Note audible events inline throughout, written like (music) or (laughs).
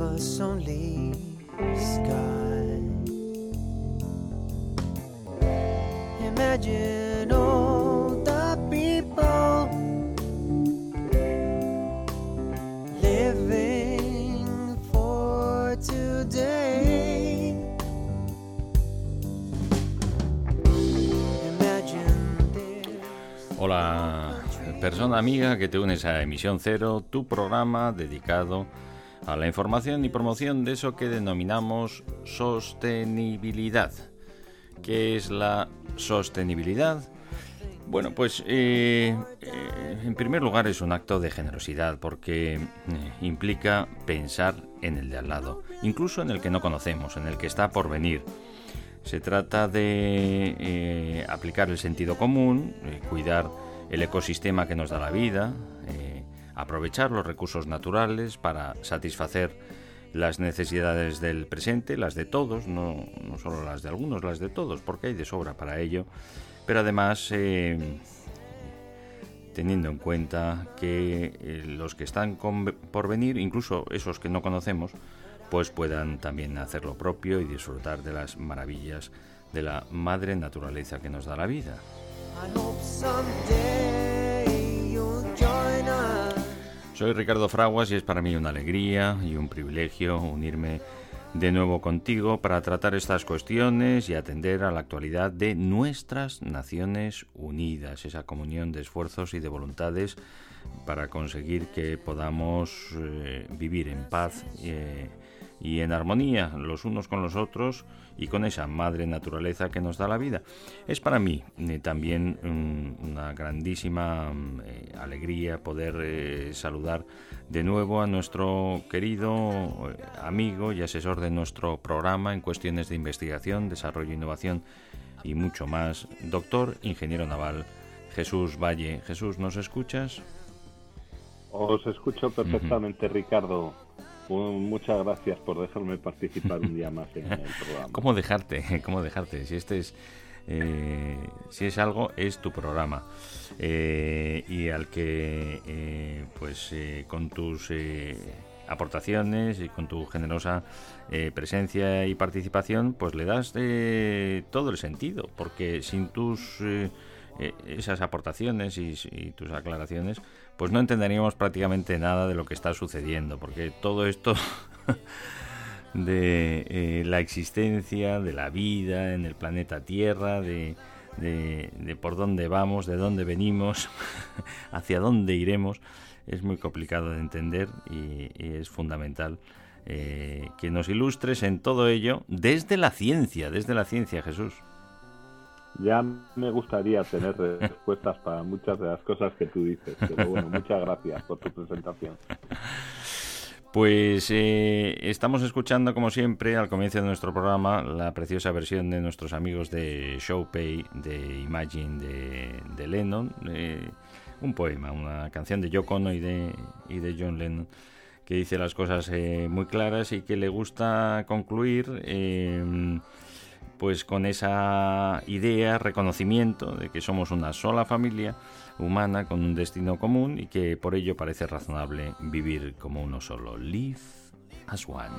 Us only sky. Imagine all the people living for today. Hola, persona amiga que te unes a Emisión Cero, tu programa dedicado a la información y promoción de eso que denominamos sostenibilidad. ¿Qué es la sostenibilidad? Bueno, pues eh, eh, en primer lugar es un acto de generosidad porque eh, implica pensar en el de al lado, incluso en el que no conocemos, en el que está por venir. Se trata de aplicar el sentido común, cuidar el ecosistema que nos da la vida, aprovechar los recursos naturales para satisfacer las necesidades del presente, las de todos, no, solo las de algunos, las de todos, porque hay de sobra para ello, pero además eh, teniendo en cuenta que eh, los que están por venir, incluso esos que no conocemos, pues puedan también hacer lo propio y disfrutar de las maravillas de la madre naturaleza que nos da la vida. Soy Ricardo Fraguas y es para mí una alegría y un privilegio unirme de nuevo contigo para tratar estas cuestiones y atender a la actualidad de nuestras Naciones Unidas, esa comunión de esfuerzos y de voluntades para conseguir que podamos eh, vivir en paz eh, y en armonía los unos con los otros y con esa madre naturaleza que nos da la vida. Es para mí eh, también mm, una grandísima mm, eh, alegría poder eh, saludar de nuevo a nuestro querido amigo y asesor de nuestro programa en cuestiones de investigación, desarrollo, innovación y mucho más, doctor ingeniero naval Jesús Valle. Jesús, ¿nos escuchas? Os escucho perfectamente, Ricardo. Un- Muchas gracias por dejarme participar un día más en el programa. (laughs) ¿Cómo dejarte? (laughs) ¿Cómo dejarte? Si este es, eh, si es algo, es tu programa Eh, y al que, eh, pues, eh, con tus aportaciones y con tu generosa presencia y participación, pues le das todo el sentido, porque sin tus esas aportaciones y tus aclaraciones, pues no entenderíamos prácticamente nada de lo que está sucediendo, porque todo esto (laughs) de eh, la existencia, de la vida en el planeta Tierra, de, de- de por dónde vamos, de dónde venimos, (laughs) hacia dónde iremos, es muy complicado de entender y, es fundamental eh, que nos ilustres en todo ello desde la ciencia, desde la ciencia, Jesús. Ya me gustaría tener respuestas para muchas de las cosas que tú dices, pero bueno, muchas gracias por tu presentación. Pues eh, estamos escuchando, como siempre, al comienzo de nuestro programa, la preciosa versión de nuestros amigos de Showpay, de Imagine, de, Lennon. eh, un poema, una canción de Yoko y de, y de John Lennon, que dice las cosas eh, muy claras y que le gusta concluir eh, pues con esa idea, reconocimiento de que somos una sola familia humana con un destino común y que por ello parece razonable vivir como uno solo. Live as one.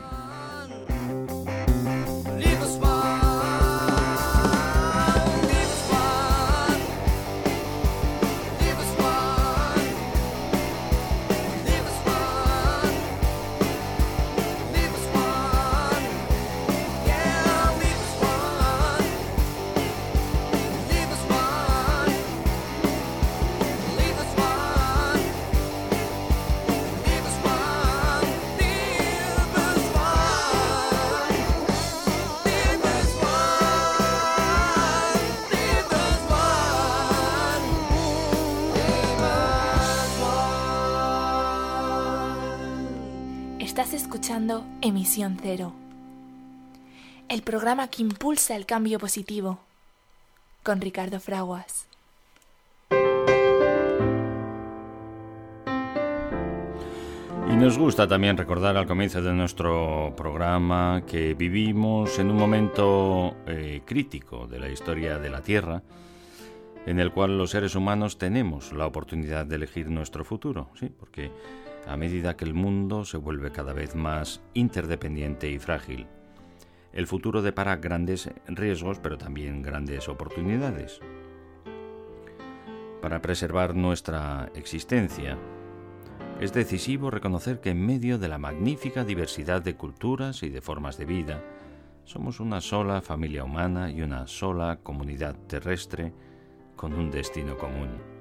Emisión Cero, el programa que impulsa el cambio positivo, con Ricardo Fraguas. Y nos gusta también recordar al comienzo de nuestro programa que vivimos en un momento eh, crítico de la historia de la Tierra, en el cual los seres humanos tenemos la oportunidad de elegir nuestro futuro, sí, porque a medida que el mundo se vuelve cada vez más interdependiente y frágil, el futuro depara grandes riesgos, pero también grandes oportunidades. Para preservar nuestra existencia, es decisivo reconocer que en medio de la magnífica diversidad de culturas y de formas de vida, somos una sola familia humana y una sola comunidad terrestre con un destino común.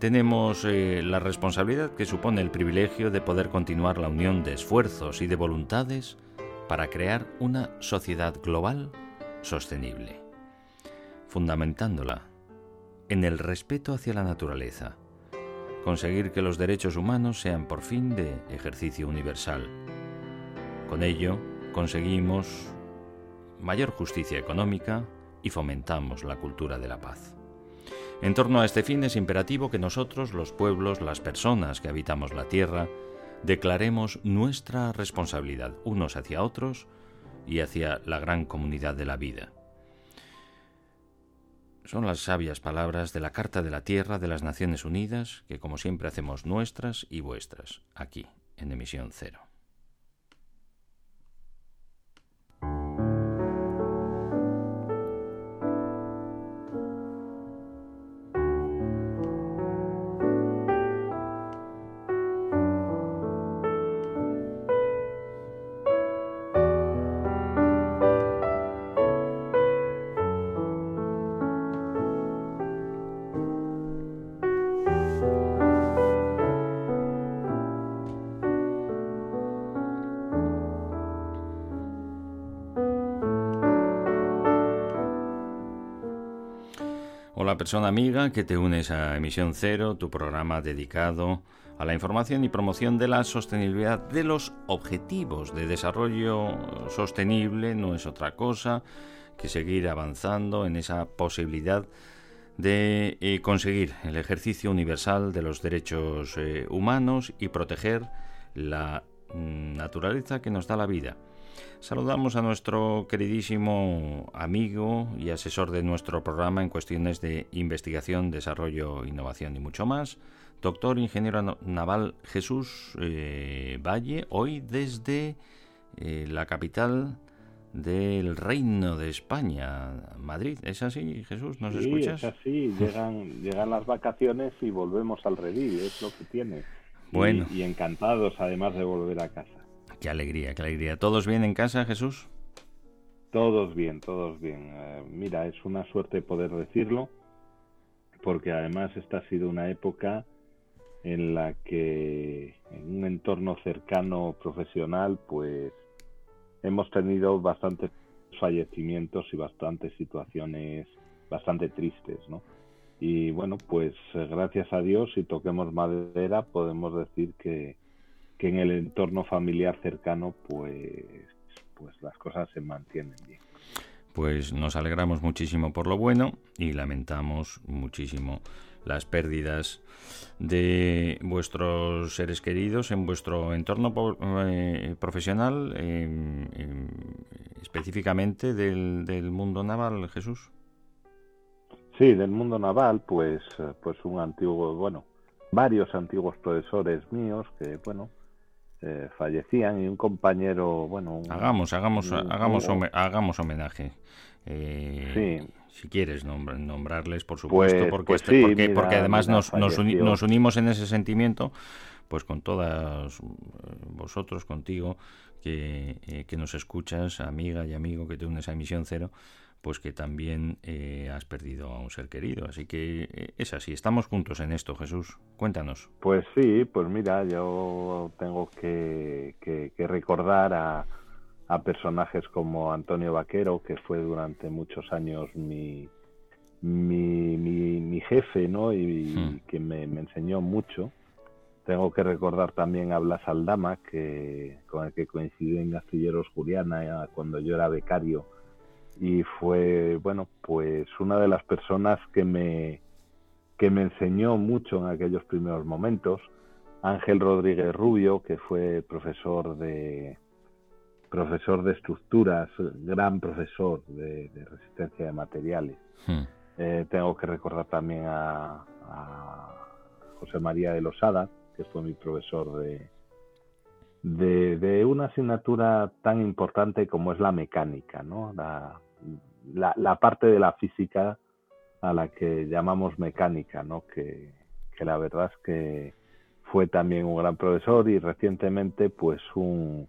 Tenemos eh, la responsabilidad que supone el privilegio de poder continuar la unión de esfuerzos y de voluntades para crear una sociedad global sostenible, fundamentándola en el respeto hacia la naturaleza, conseguir que los derechos humanos sean por fin de ejercicio universal. Con ello conseguimos mayor justicia económica y fomentamos la cultura de la paz. En torno a este fin es imperativo que nosotros, los pueblos, las personas que habitamos la tierra, declaremos nuestra responsabilidad unos hacia otros y hacia la gran comunidad de la vida. Son las sabias palabras de la Carta de la Tierra de las Naciones Unidas que como siempre hacemos nuestras y vuestras, aquí, en emisión cero. Persona amiga que te unes a Emisión Cero, tu programa dedicado a la información y promoción de la sostenibilidad de los objetivos de desarrollo sostenible no es otra cosa que seguir avanzando en esa posibilidad de eh, conseguir el ejercicio universal de los derechos eh, humanos y proteger la mm, naturaleza que nos da la vida. Saludamos a nuestro queridísimo amigo y asesor de nuestro programa en cuestiones de investigación, desarrollo, innovación y mucho más, doctor ingeniero naval Jesús eh, Valle, hoy desde eh, la capital del Reino de España, Madrid. ¿Es así, Jesús? ¿Nos sí, escuchas? es así. Llegan, llegan las vacaciones y volvemos al redil, es lo que tiene. Bueno. Y, y encantados, además de volver a casa. Qué alegría, qué alegría. ¿Todos bien en casa, Jesús? Todos bien, todos bien. Eh, mira, es una suerte poder decirlo, porque además esta ha sido una época en la que en un entorno cercano profesional, pues hemos tenido bastantes fallecimientos y bastantes situaciones bastante tristes, ¿no? Y bueno, pues gracias a Dios, si toquemos madera, podemos decir que, que en el entorno familiar cercano, pues, pues las cosas se mantienen bien. Pues nos alegramos muchísimo por lo bueno y lamentamos muchísimo las pérdidas de vuestros seres queridos en vuestro entorno eh, profesional, eh, eh, específicamente del, del mundo naval, Jesús. Sí, del mundo naval, pues, pues un antiguo, bueno, varios antiguos profesores míos que, bueno, eh, fallecían y un compañero, bueno, un- Hagamos, hagamos, un- hagamos, un- home- hagamos homenaje. Eh, Sí. Si quieres nombr- nombrarles, por supuesto, Pues- porque, pues este- sí, porque, mira, porque además mira, nos, nos, uni- nos unimos en ese sentimiento, pues con todas eh, vosotros, contigo, que, eh, que nos escuchas, amiga y amigo que te unes a Emisión Cero, pues que también eh, has perdido a un ser querido. Así que eh, es así, estamos juntos en esto, Jesús. Cuéntanos. Pues sí, pues mira, yo tengo que, que- que recordar a, a personajes como Antonio Vaquero, que fue durante muchos años mi, mi, mi, mi jefe, ¿no? Y, Hmm. que me, me enseñó mucho. tengo que recordar también a Blas Aldama, que, con el que coincidí en Astilleros Juliana eh, cuando yo era becario y fue, bueno, pues una de las personas que me, que me enseñó mucho en aquellos primeros momentos. Ángel Rodríguez Rubio, que fue profesor de profesor de estructuras, gran profesor de, de resistencia de materiales. Hmm. Eh, tengo que recordar también a, a José María de Losada, que fue mi profesor de, de, de una asignatura tan importante como es la mecánica, ¿no? La, la, parte de la física a la que llamamos mecánica, ¿no? Que, que la verdad es que fue también un gran profesor y recientemente pues un,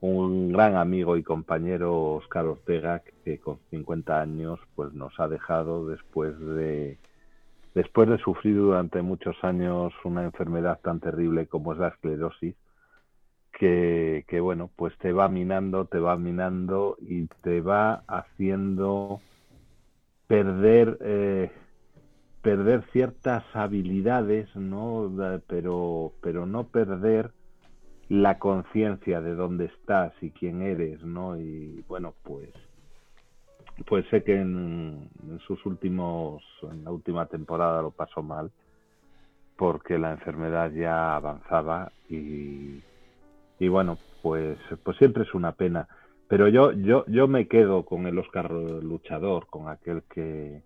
un gran amigo y compañero Oscar Ortega que con 50 años pues nos ha dejado después de después de sufrir durante muchos años una enfermedad tan terrible como es la esclerosis que, bueno pues te va minando te va minando y te va haciendo perder eh, perder ciertas habilidades no pero pero no perder la conciencia de dónde estás y quién eres, ¿no? Y bueno, pues pues sé que en, en sus últimos en la última temporada lo pasó mal porque la enfermedad ya avanzaba y y bueno, pues pues siempre es una pena, pero yo yo yo me quedo con el Oscar luchador, con aquel que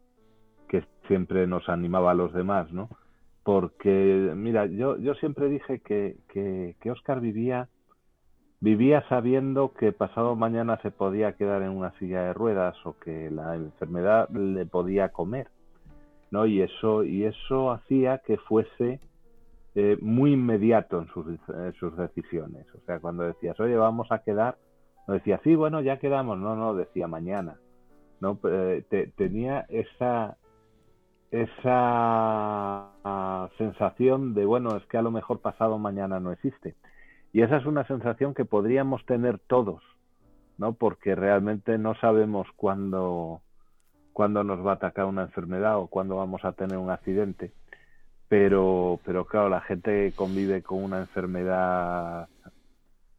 que siempre nos animaba a los demás, ¿no? porque mira, yo, yo siempre dije que, que, que Oscar vivía, vivía sabiendo que pasado mañana se podía quedar en una silla de ruedas o que la enfermedad le podía comer, ¿no? Y eso, y eso hacía que fuese eh, muy inmediato en sus, en sus decisiones. O sea, cuando decías, oye, vamos a quedar, no decía, sí, bueno, ya quedamos, no, no, decía mañana, ¿no? Eh, te- tenía esa, esa ah, sensación de, bueno, es que a lo mejor pasado mañana no existe. Y esa es una sensación que podríamos tener todos, ¿no? Porque realmente no sabemos cuándo, cuándo nos va a atacar una enfermedad o cuándo vamos a tener un accidente. Pero, pero claro, la gente que convive con una enfermedad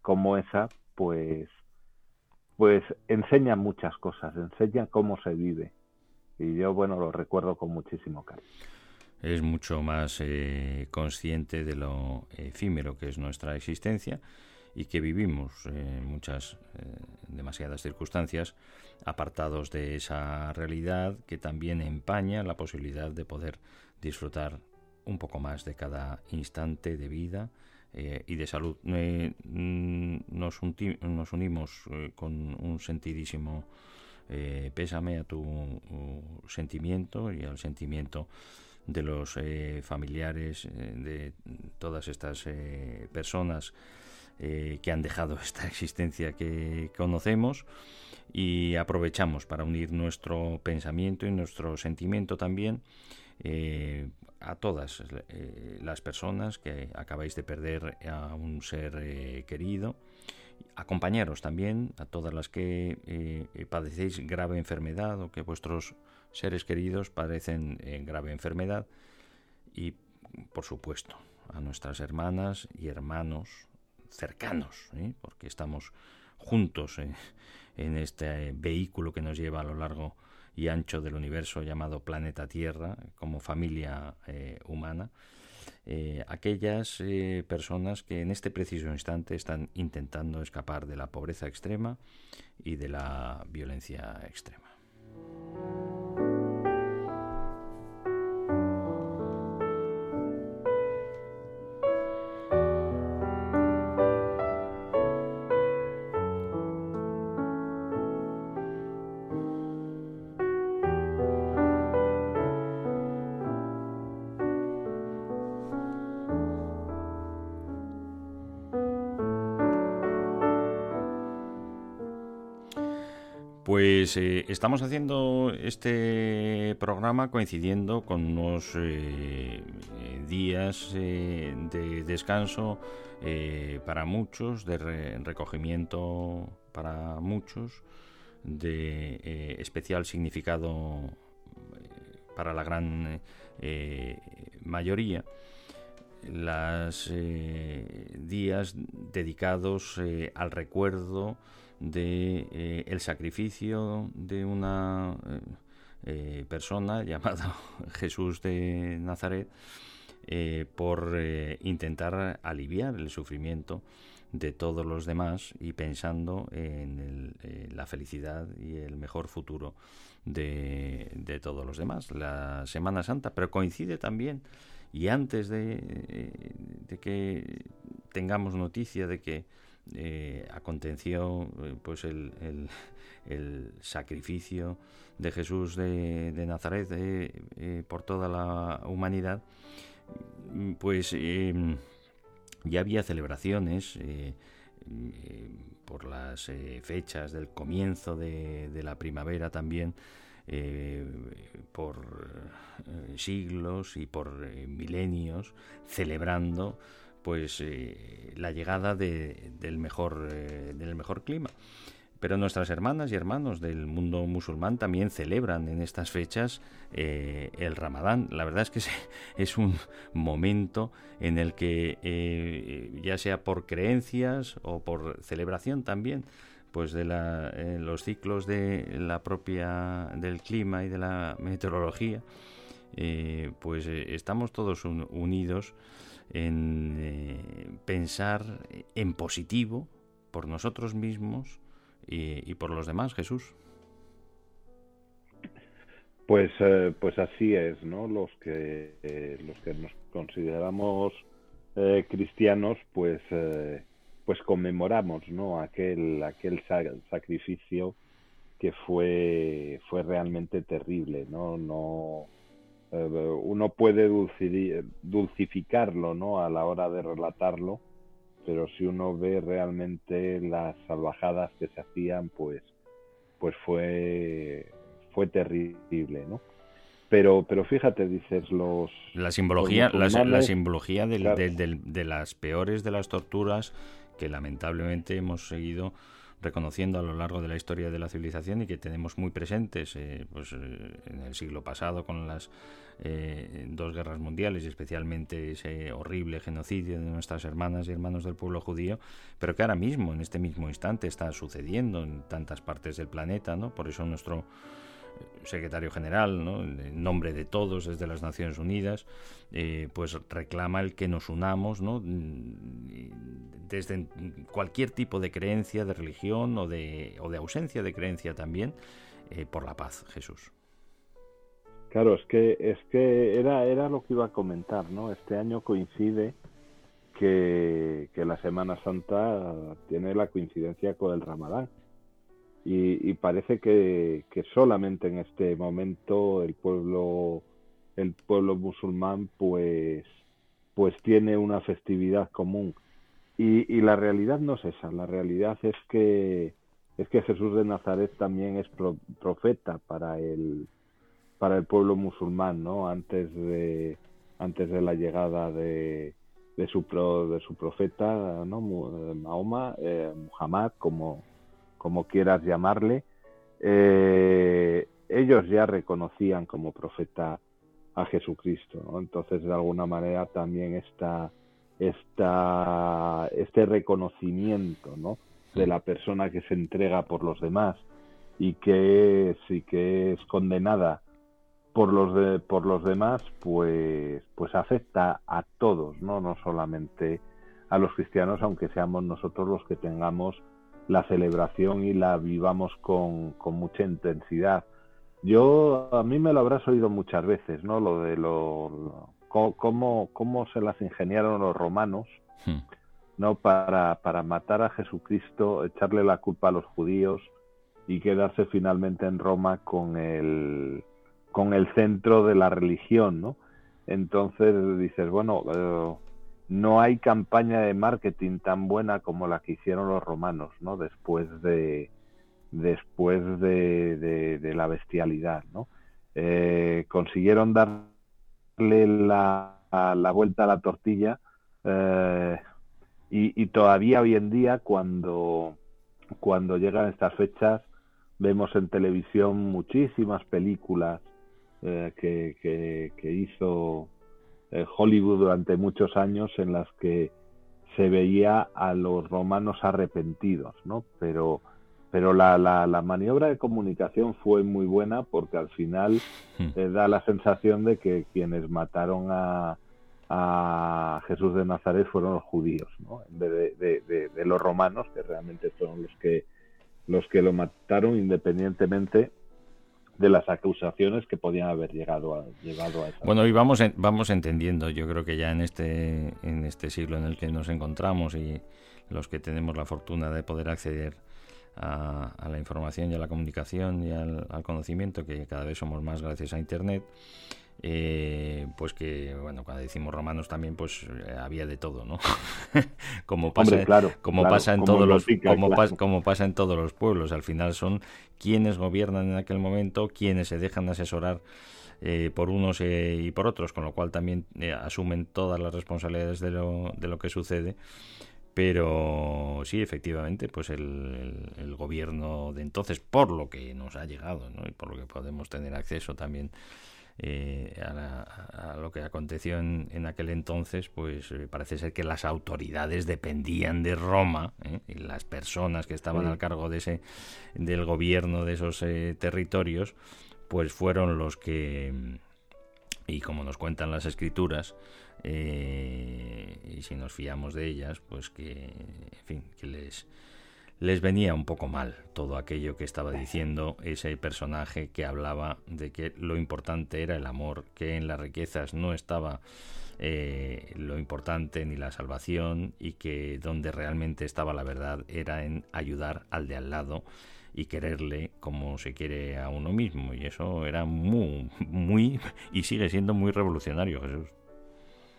como esa, pues, pues enseña muchas cosas, enseña cómo se vive. Y yo, bueno, lo recuerdo con muchísimo cariño. es mucho más eh, consciente de lo efímero que es nuestra existencia y que vivimos en muchas, eh, demasiadas circunstancias apartados de esa realidad que también empaña la posibilidad de poder disfrutar un poco más de cada instante de vida eh, y de salud. Eh, mm, nos, unimos eh, con un sentidísimo pésame a tu uh, sentimiento y al sentimiento de los familiares de todas estas personas que han dejado (laughs) esta existencia que conocemos y aprovechamos para unir nuestro pensamiento y nuestro sentimiento también a todas eh, las personas que acabáis de perder a un ser eh, querido acompañaros también a todas las que eh, padecéis grave enfermedad o que vuestros seres queridos padecen grave enfermedad. Y por supuesto a nuestras hermanas y hermanos cercanos porque estamos juntos en este vehículo que nos lleva a lo largo y ancho del universo llamado planeta Tierra como familia eh, humana eh, aquellas eh, personas que en este preciso instante están intentando escapar de la pobreza extrema y de la violencia extrema. Pues eh, estamos haciendo este programa coincidiendo con unos eh, eh, días de descanso para muchos, de re- recogimiento para muchos, de especial significado para la gran mayoría. eh, días dedicados al recuerdo de eh, el sacrificio de una eh, persona (laughs) llamada Jesús de Nazaret eh, por eh, intentar aliviar el sufrimiento de todos los demás y pensando en eh, la felicidad y el mejor futuro de, todos los demás. La Semana Santa, pero coincide también y antes eh, de que tengamos noticia de que eh, aconteció eh, pues el, sacrificio de Jesús de, Nazaret eh, eh, por toda la humanidad, pues eh, ya había celebraciones eh, por las fechas del comienzo de, la primavera también, por siglos y por milenios, celebrando pues eh, la llegada de- del mejor eh, del mejor clima. Pero nuestras hermanas y hermanos del mundo musulmán también celebran en estas fechas eh, el Ramadán. La verdad es que es, (laughs) un momento en el que, ya sea por creencias o por celebración también, pues de la, los ciclos de la propia del clima y de la meteorología, pues estamos todos un- unidos en eh, pensar en positivo por nosotros mismos y, y por los demás, Jesús. Pues, eh, pues así es, ¿no? Los que, eh, los que nos consideramos eh, cristianos, pues, eh, pues conmemoramos, ¿no? Aquel, aquel sa- sacrificio que fue, fue realmente terrible, ¿no? No, eh, uno puede dulci- dulcificarlo, ¿no? A la hora de relatarlo, pero si uno ve realmente las salvajadas que se hacían, pues, pues fue, fue terrible, ¿no? Pero, pero fíjate, dices, los... La simbología, la, simbología del- claro. del- del- de las peores de las torturas que lamentablemente hemos seguido reconociendo a lo largo de la historia de la civilización y que tenemos muy presentes eh, pues, eh, en el siglo pasado con las eh, dos guerras mundiales y especialmente ese horrible genocidio de nuestras hermanas y hermanos del pueblo judío, pero que ahora mismo, en este mismo instante, está sucediendo en tantas partes del planeta, ¿no? Por eso nuestro secretario general, ¿no? en nombre de todos desde las Naciones Unidas, eh, pues reclama el que nos unamos. Mm, desde cualquier tipo de creencia, de religión o de, o de ausencia de creencia también, eh, por la paz, Jesús. Claro, es que, es que era, era lo que iba a comentar, ¿no? Este año coincide que, que la Semana Santa tiene la coincidencia con el Ramadán. Y, y parece que, que solamente en este momento el pueblo, el pueblo musulmán, pues, pues tiene una festividad común. Y, y la realidad no es esa, la realidad es que, es que Jesús de Nazaret también es pro- profeta para el, para el pueblo musulmán, ¿no? Antes de antes de la llegada de, de su pro- de su profeta, ¿no? Eh, Mahoma, eh, Muhammad, como como quieras llamarle, eh, ellos ya reconocían como profeta a Jesucristo, ¿no? Entonces, de alguna manera también está esta, este reconocimiento, ¿no? De la persona que se entrega por los demás y que es, y que es condenada por los de, por los demás, pues, pues afecta a todos, ¿no? No solamente a los cristianos, aunque seamos nosotros los que tengamos la celebración y la vivamos con, con mucha intensidad. Yo, a mí me lo habrás oído muchas veces, ¿no? Lo de lo, lo- cómo, cómo se las ingeniaron los romanos, Hmm. ¿no? Para, para matar a Jesucristo, echarle la culpa a los judíos y quedarse finalmente en Roma con el, con el centro de la religión, ¿no? Entonces dices, bueno, eh, no hay campaña de marketing tan buena como la que hicieron los romanos, ¿no? Después de después de, la bestialidad, ¿no? Eh, consiguieron darle la, vuelta a la tortilla eh, y, todavía hoy en día cuando cuando llegan estas fechas vemos en televisión muchísimas películas eh, que, que, hizo Hollywood durante muchos años en las que se veía a los romanos arrepentidos, ¿no? Pero, pero la, la, la maniobra de comunicación fue muy buena porque al final Hmm. eh, da la sensación de que quienes mataron a, a Jesús de Nazaret fueron los judíos, ¿no? En vez de, de- de- de los romanos, que realmente fueron los que los que lo mataron independientemente de las acusaciones que podían haber llegado a llevado a esa Bueno, y vamos, en- vamos entendiendo, yo creo que ya en este, en este siglo en el que nos encontramos y los que tenemos la fortuna de poder acceder a, a la información y a la comunicación y al, al conocimiento, que cada vez somos más gracias a Internet, eh, pues que, bueno, cuando decimos romanos también, pues eh, había de todo, ¿no? (laughs) como pasa, Hombre, claro, como claro, pasa en como todos los Botica, como, claro. pas- como pasa en todos los pueblos al final son quienes gobiernan en aquel momento quienes se dejan asesorar eh, por unos eh, y por otros con lo cual también asumen todas las responsabilidades de lo, de lo que sucede pero sí efectivamente pues el, el- el gobierno de entonces por lo que nos ha llegado ¿no? y por lo que podemos tener acceso también eh, a, la- a lo que aconteció en, en aquel entonces, pues eh, parece ser que las autoridades dependían de Roma ¿eh? y las personas que estaban al cargo de ese del gobierno de esos territorios, pues fueron los que y como nos cuentan las escrituras y si nos fiamos de ellas, pues que en fin que les les venía un poco mal todo aquello que estaba diciendo ese personaje que hablaba de que lo importante era el amor, que en las riquezas no estaba eh, lo importante ni la salvación y que donde realmente estaba la verdad era en ayudar al de al lado y quererle como se quiere a uno mismo. Y eso era muy muy y sigue siendo muy revolucionario Jesús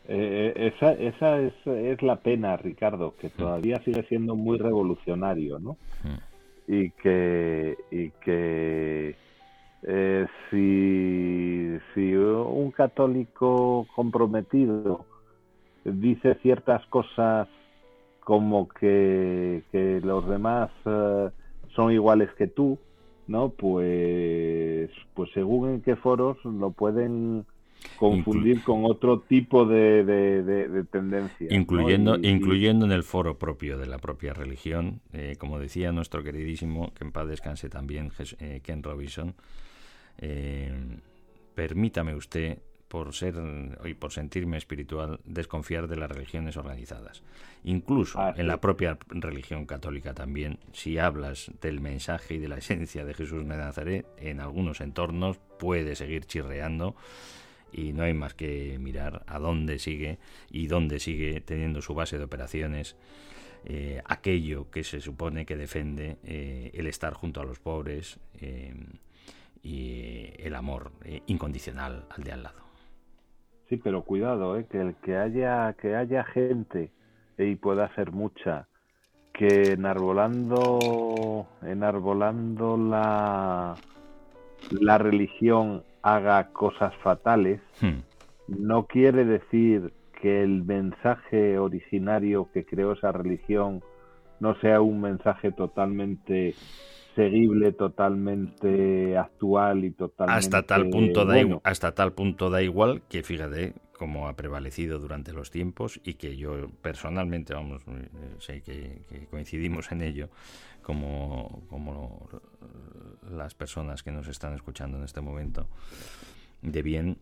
Eh, esa esa es, es la pena, Ricardo, que todavía sigue siendo muy revolucionario, ¿no? Mm. Y que, y que eh, si, si un católico comprometido dice ciertas cosas como que, que los demás eh, son iguales que tú, ¿no? Pues, pues según en qué foros lo pueden confundir con otro tipo de, de, incluyendo y- incluyendo en el foro propio de la propia religión eh, como decía nuestro queridísimo que en paz descanse también eh, Ken Robinson eh, permítame usted por ser y por sentirme espiritual desconfiar de las religiones organizadas. Incluso Ah, en la propia religión católica también si hablas del mensaje y de la esencia de Jesús de Nazaret en algunos entornos puede seguir chirreando y no hay más que mirar a dónde sigue y dónde sigue teniendo su base de operaciones eh, aquello que se supone que defiende eh, el estar junto a los pobres eh, y el amor incondicional al de al lado. Sí, pero cuidado, que el que haya que haya gente y pueda ser mucha que enarbolando enarbolando la la religión haga cosas fatales Hmm. no quiere decir que el mensaje originario que creó esa religión no sea un mensaje totalmente seguible, totalmente actual y totalmente Hasta tal punto da bueno. igu- hasta tal punto da igual que fíjate cómo ha prevalecido durante los tiempos y que yo personalmente vamos eh, sé que, que coincidimos en ello como las personas que nos están escuchando en este momento de bien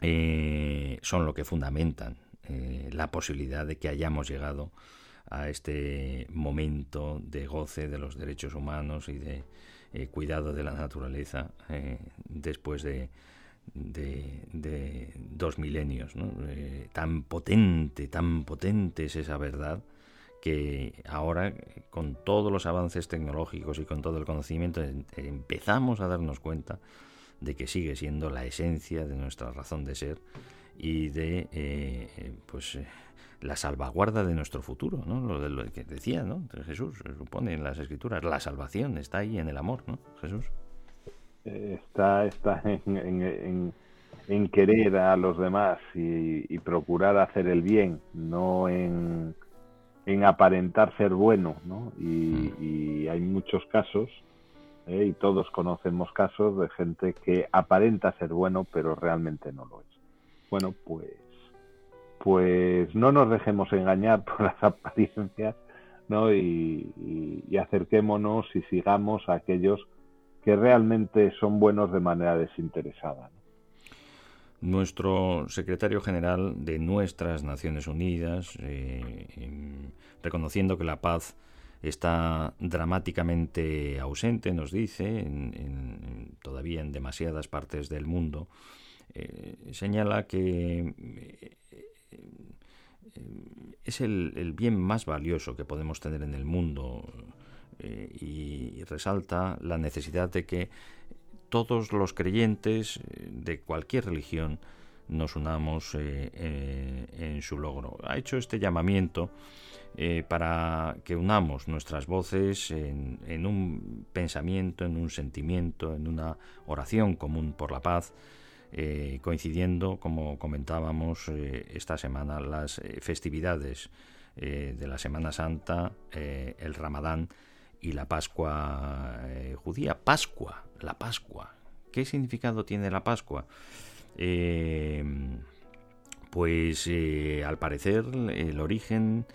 eh, son lo que fundamentan eh, la posibilidad de que hayamos llegado a este momento de goce de los derechos humanos y de eh, cuidado de la naturaleza después de, dos milenios. tan potente, tan potente es esa verdad que ahora, con todos los avances tecnológicos y con todo el conocimiento, em- empezamos a darnos cuenta de que sigue siendo la esencia de nuestra razón de ser y de eh, eh, pues eh, la salvaguarda de nuestro futuro, ¿no? Lo de lo que decía, ¿no? Jesús supone en las escrituras, la salvación está ahí en el amor, ¿no? Jesús. Está, está en- en querer a los demás y, y procurar hacer el bien, no en, en aparentar ser bueno, ¿no? Y, y hay muchos casos, ¿eh? y todos conocemos casos de gente que aparenta ser bueno, pero realmente no lo es. Bueno, pues pues no nos dejemos engañar (laughs) por las apariencias, ¿no? Y, y- y acerquémonos y sigamos a aquellos que realmente son buenos de manera desinteresada. Nuestro secretario general de nuestras Naciones Unidas, eh, em, reconociendo que la paz está dramáticamente ausente, nos dice, en- todavía en demasiadas partes del mundo, eh, señala que eh, es el, bien más valioso que podemos tener en el mundo y resalta la necesidad de que todos los creyentes eh, de cualquier religión nos unamos eh, eh, en su logro. Ha hecho este llamamiento para que unamos nuestras voces en, en un pensamiento, en un sentimiento, en una oración común por la paz, coincidiendo, como comentábamos esta semana, las festividades de la Semana Santa, el Ramadán y la Pascua judía. Pascua, la Pascua. ¿Qué significado tiene la Pascua? Eh, pues eh, al parecer el origen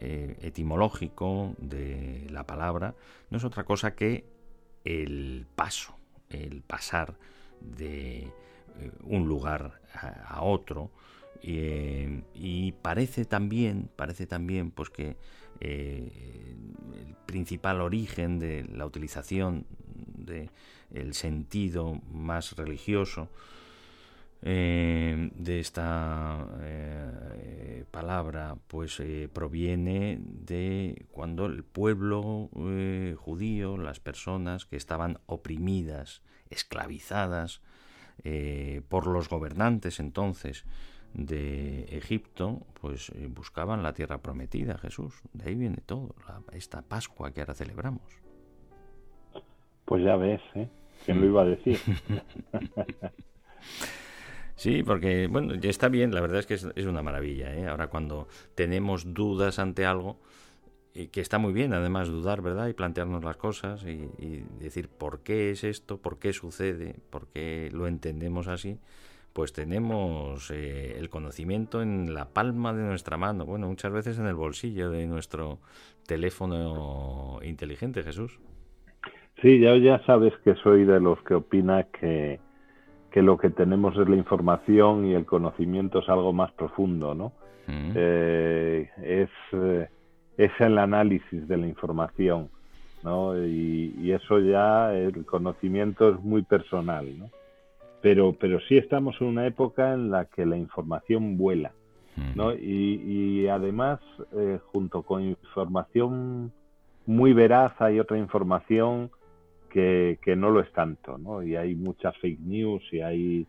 eh, etimológico de la palabra no es otra cosa que el paso, el pasar de eh, un lugar a, a otro y, eh, y parece también parece también pues que el principal origen de la utilización de el sentido más religioso eh, de esta eh, palabra pues eh, proviene de cuando el pueblo judío, las personas que estaban oprimidas, esclavizadas por los gobernantes entonces de Egipto, pues buscaban la tierra prometida, Jesús. De ahí viene todo, la- esta Pascua que ahora celebramos. Pues ya ves, ¿eh? ¿Quién lo iba a decir? (laughs) Sí, porque, bueno, ya está bien, la verdad es que es, es una maravilla, ¿eh? Ahora cuando tenemos dudas ante algo, y que está muy bien además dudar, ¿verdad? Y plantearnos las cosas y, decir por qué es esto, por qué sucede, por qué lo entendemos así, pues tenemos eh, el conocimiento en la palma de nuestra mano, bueno, muchas veces en el bolsillo de nuestro teléfono inteligente, Jesús. Sí, ya, ya sabes que soy de los que opina que, que lo que tenemos es la información y el conocimiento es algo más profundo, ¿no? Mm. Eh, es, eh, es el análisis de la información, ¿no? Y, y eso ya, el conocimiento es muy personal, ¿no? Pero, pero sí estamos en una época en la que la información vuela, ¿no? Y, y además, eh, junto con información muy veraz, hay otra información que, no lo es tanto, ¿no? Y hay muchas fake news y hay,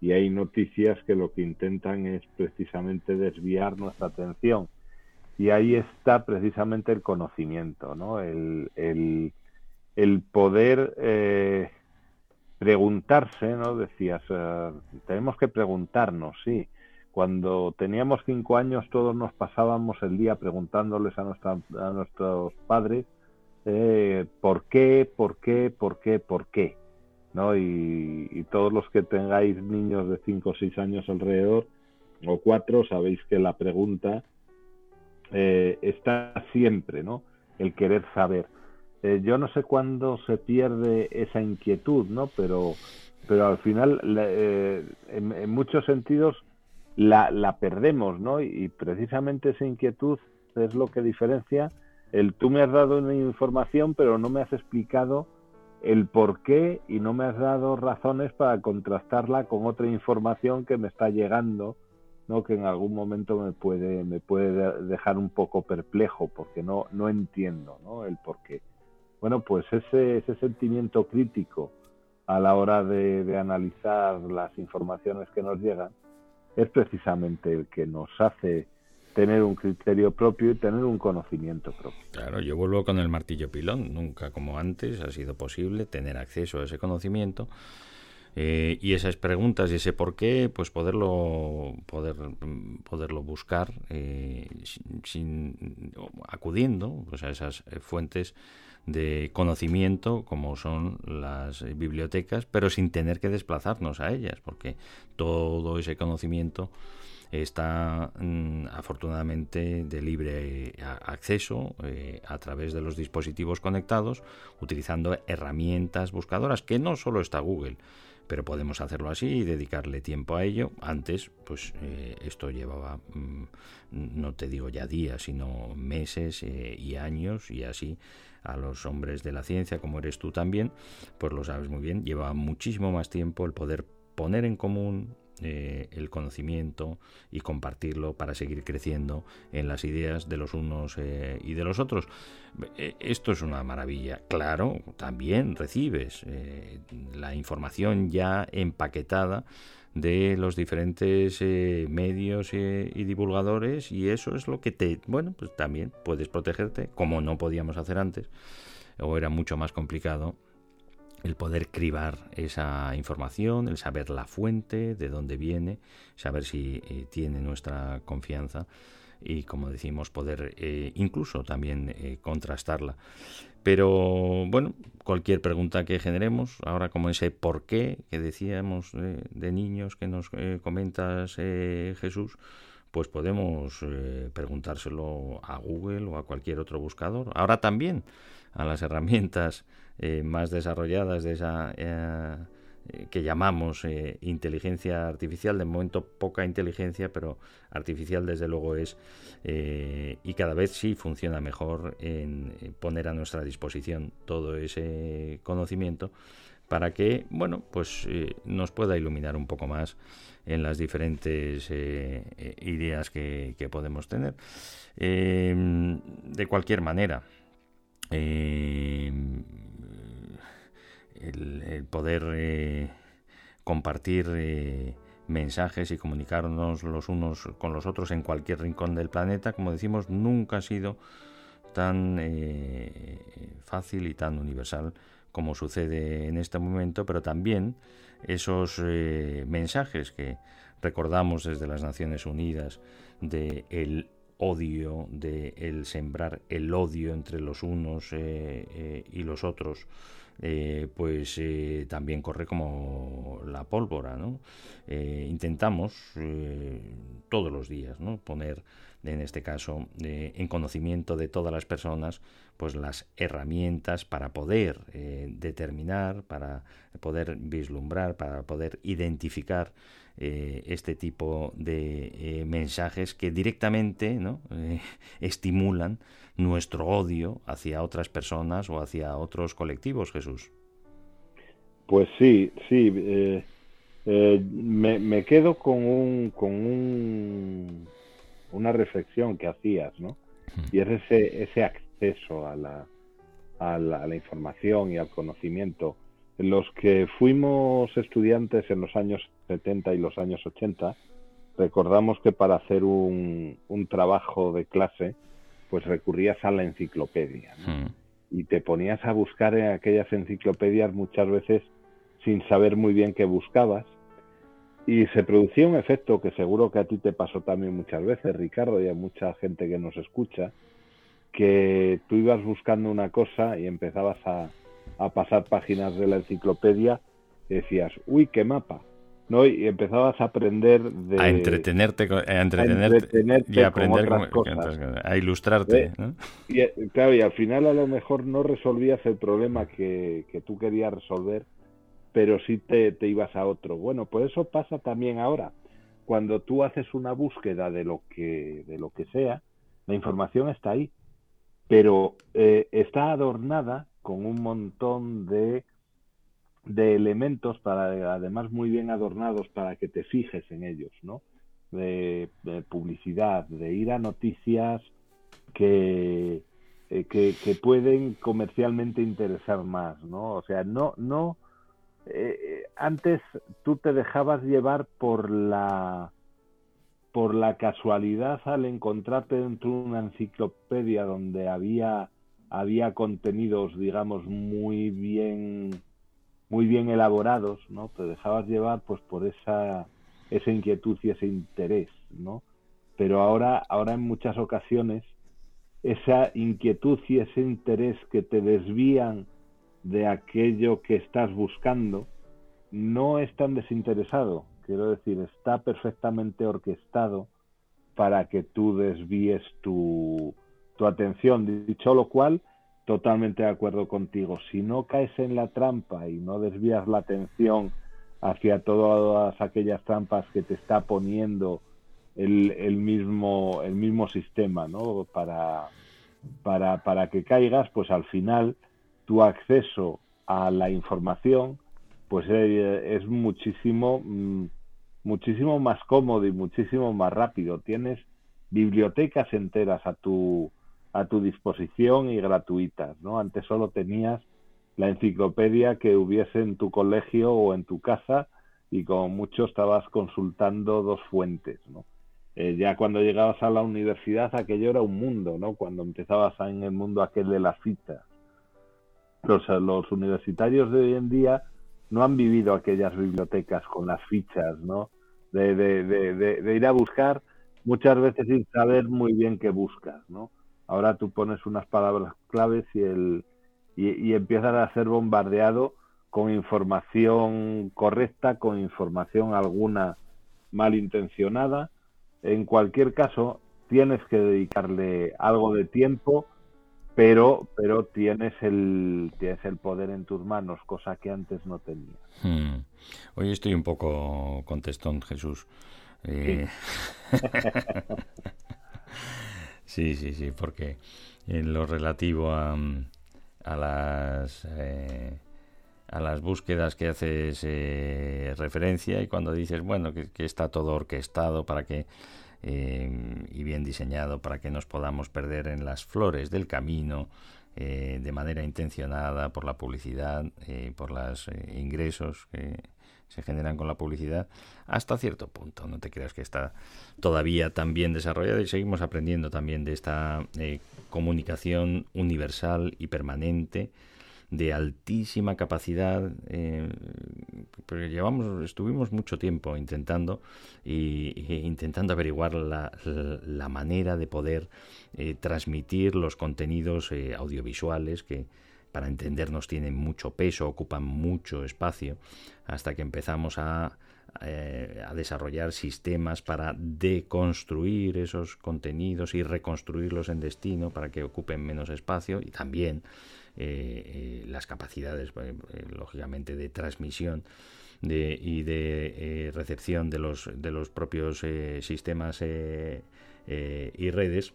y hay noticias que lo que intentan es precisamente desviar nuestra atención. Y ahí está precisamente el conocimiento, ¿no? El, el, el poder eh, preguntarse, ¿no? Decías, eh, tenemos que preguntarnos, sí. Cuando teníamos cinco años todos nos pasábamos el día preguntándoles a, nuestra, a nuestros padres eh, por qué, por qué, por qué, por qué. ¿no? Y, todos los que tengáis niños de cinco o seis años alrededor, o cuatro, sabéis que la pregunta eh, está siempre, ¿no? El querer saber. Eh, yo no sé cuándo se pierde esa inquietud, ¿no? Pero, pero al final, eh, en, muchos sentidos, la perdemos, ¿no? Y precisamente esa inquietud es lo que diferencia el tú me has dado una información, pero no me has explicado el por qué y no me has dado razones para contrastarla con otra información que me está llegando, ¿no? que en algún momento me puede, me puede de- dejar un poco perplejo porque no, no entiendo ¿no? el por qué. Bueno, pues ese, ese sentimiento crítico a la hora de, de analizar las informaciones que nos llegan es precisamente el que nos hace tener un criterio propio y tener un conocimiento propio. Claro, yo vuelvo con el martillo pilón. Nunca como antes ha sido posible tener acceso a ese conocimiento eh, y esas preguntas y ese por qué, pues poderlo poder mm, poderlo buscar eh, sin, acudiendo pues, a esas eh, fuentes de conocimiento como son las bibliotecas, pero sin tener que desplazarnos a ellas, porque todo ese conocimiento está mm, afortunadamente de libre eh, acceso eh, a través de los dispositivos conectados utilizando herramientas buscadoras que no solo está Google pero podemos hacerlo así y dedicarle tiempo a ello. Antes, pues eh, esto llevaba, mm, no te digo ya días, sino meses y años y así a los hombres de la ciencia, como eres tú también, pues lo sabes muy bien, lleva muchísimo más tiempo el poder poner en común eh, el conocimiento y compartirlo para seguir creciendo en las ideas de los unos eh, y de los otros. Eh, Esto es una maravilla. Claro, también recibes la información ya empaquetada de los diferentes medios y divulgadores y eso es lo que te, bueno, pues también puedes protegerte, como no podíamos hacer antes, o era mucho más complicado el poder cribar esa información, el saber la fuente, de dónde viene, saber si eh, tiene nuestra confianza y, como decimos, poder eh, incluso también eh, contrastarla. Pero bueno, cualquier pregunta que generemos, ahora como ese por qué que decíamos de niños que nos comentas Jesús, pues podemos preguntárselo a Google o a cualquier otro buscador. Ahora también a las herramientas eh, más desarrolladas de esa eh, eh, que llamamos inteligencia artificial. De momento poca inteligencia, pero artificial desde luego es y cada vez sí funciona mejor en, poner a nuestra disposición todo ese conocimiento para que, bueno, pues nos pueda iluminar un poco más en las diferentes ideas que, podemos tener. De cualquier manera, el, poder eh, compartir eh, mensajes y comunicarnos los unos con los otros en cualquier rincón del planeta, como decimos, nunca ha sido tan eh, fácil y tan universal como sucede en este momento, pero también esos mensajes que recordamos desde las Naciones Unidas de el odio, de el sembrar el odio entre los unos y los otros, eh, pues eh, también corre como la pólvora, ¿no? Eh, intentamos todos los días, ¿no? Poner, en este caso, en conocimiento de todas las personas, pues las herramientas para poder determinar, para poder vislumbrar, para poder identificar este tipo de mensajes que directamente (laughs) estimulan nuestro odio hacia otras personas o hacia otros colectivos, Jesús. Pues sí, sí. eh, eh, me, me quedo con un, con un, una reflexión que hacías, ¿no? Y es ese, ese acceso a la, a la, a la información y al conocimiento. Los que fuimos estudiantes en los años 70 y los años 80, recordamos que para hacer un, un trabajo de clase, pues recurrías a la enciclopedia, ¿no? Mm, y te ponías a buscar en aquellas enciclopedias muchas veces sin saber muy bien qué buscabas. Y se producía un efecto que seguro que a ti te pasó también muchas veces, Ricardo, y a mucha gente que nos escucha, que tú ibas buscando una cosa y empezabas a, a pasar páginas de la enciclopedia y decías, uy, qué mapa. ¿No? Y empezabas a aprender de... a entretenerte, a entretenerte, entretenerte y a con aprender otras con- cosas. a ilustrarte. ¿Eh? ¿no? Y, eh, claro, y al final a lo mejor no resolvías el problema que, que tú querías resolver, pero sí te, te ibas a otro. Bueno, pues eso pasa también ahora. Cuando tú haces una búsqueda de lo que, de lo que sea, la información está ahí, pero eh, está adornada con un montón de, de elementos para además muy bien adornados para que te fijes en ellos, ¿no? De, publicidad, de ir a noticias que, eh, que, que pueden comercialmente interesar más, ¿no? O sea, no, no, eh, eh, antes tú te dejabas llevar por la por la casualidad al encontrarte dentro de una enciclopedia donde había había contenidos digamos muy bien muy bien elaborados no te dejabas llevar pues por esa esa inquietud y ese interés no pero ahora ahora en muchas ocasiones esa inquietud y ese interés que te desvían de aquello que estás buscando no es tan desinteresado, Quiero decir, está perfectamente orquestado para que tú desvíes tu, tu atención. Dicho lo cual, totalmente de acuerdo contigo. Si no caes en la trampa y no desvías la atención hacia todas aquellas trampas que te está poniendo el, el mismo, el mismo sistema, ¿no? Para, para, para que caigas, pues al final tu acceso a la información pues eh, es muchísimo mm, muchísimo más cómodo y muchísimo más rápido. Tienes bibliotecas enteras a tu a tu disposición y gratuitas, ¿no? Antes solo tenías la enciclopedia que hubiese en tu colegio o en tu casa y como mucho estabas consultando dos fuentes, ¿no? Eh, ya cuando llegabas a la universidad aquello era un mundo, ¿no? Cuando empezabas en el mundo aquel de las citas. Los, los universitarios de hoy en día no han vivido aquellas bibliotecas con las fichas, ¿no? De, de, de, de, ir a buscar muchas veces sin saber muy bien qué buscas, ¿no? Ahora tú pones unas palabras claves y el y, y empiezas a ser bombardeado con información correcta, con información alguna malintencionada. En cualquier caso, tienes que dedicarle algo de tiempo, pero, pero tienes el, tienes el poder en tus manos, cosa que antes no tenías. Hmm. Hoy estoy un poco contestón, Jesús. Eh, sí, (laughs) (laughs) sí, sí, porque en lo relativo a, a las eh, a las búsquedas que haces eh, referencia y cuando dices bueno que, que, está todo orquestado para que eh, y bien diseñado para que nos podamos perder en las flores del camino eh, de manera intencionada por la publicidad por los ingresos que se generan con la publicidad hasta cierto punto. No te creas que está todavía tan bien desarrollado y seguimos aprendiendo también de esta eh, comunicación universal y permanente de altísima capacidad eh, porque llevamos estuvimos mucho tiempo intentando y, intentando averiguar la, la, manera de poder eh, transmitir los contenidos audiovisuales que para entendernos tienen mucho peso, ocupan mucho espacio, hasta que empezamos a, eh, a desarrollar sistemas para deconstruir esos contenidos y reconstruirlos en destino para que ocupen menos espacio y también eh, eh, las capacidades, lógicamente, de transmisión y de recepción de los, de los propios sistemas y redes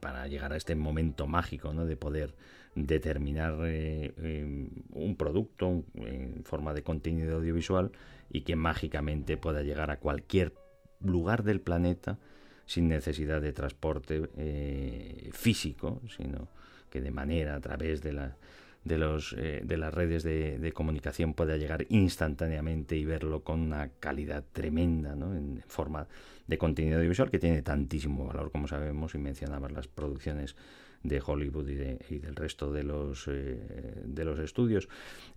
para llegar a este momento mágico ¿no? de poder determinar eh, eh, un producto en forma de contenido audiovisual y que mágicamente pueda llegar a cualquier lugar del planeta sin necesidad de transporte eh, físico, sino que de manera a través de la de los de las redes de, de, comunicación pueda llegar instantáneamente y verlo con una calidad tremenda en forma de contenido audiovisual que tiene tantísimo valor como sabemos y mencionabas las producciones de Hollywood y, de, y del resto de los eh, de los estudios.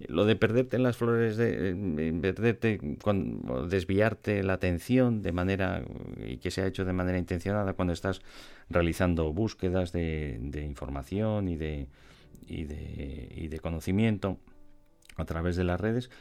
Lo de perderte en las flores de eh, perderte con, desviarte la atención de manera y que se ha hecho de manera intencionada cuando estás realizando búsquedas de, de información y de y de, y de conocimiento a través de las redes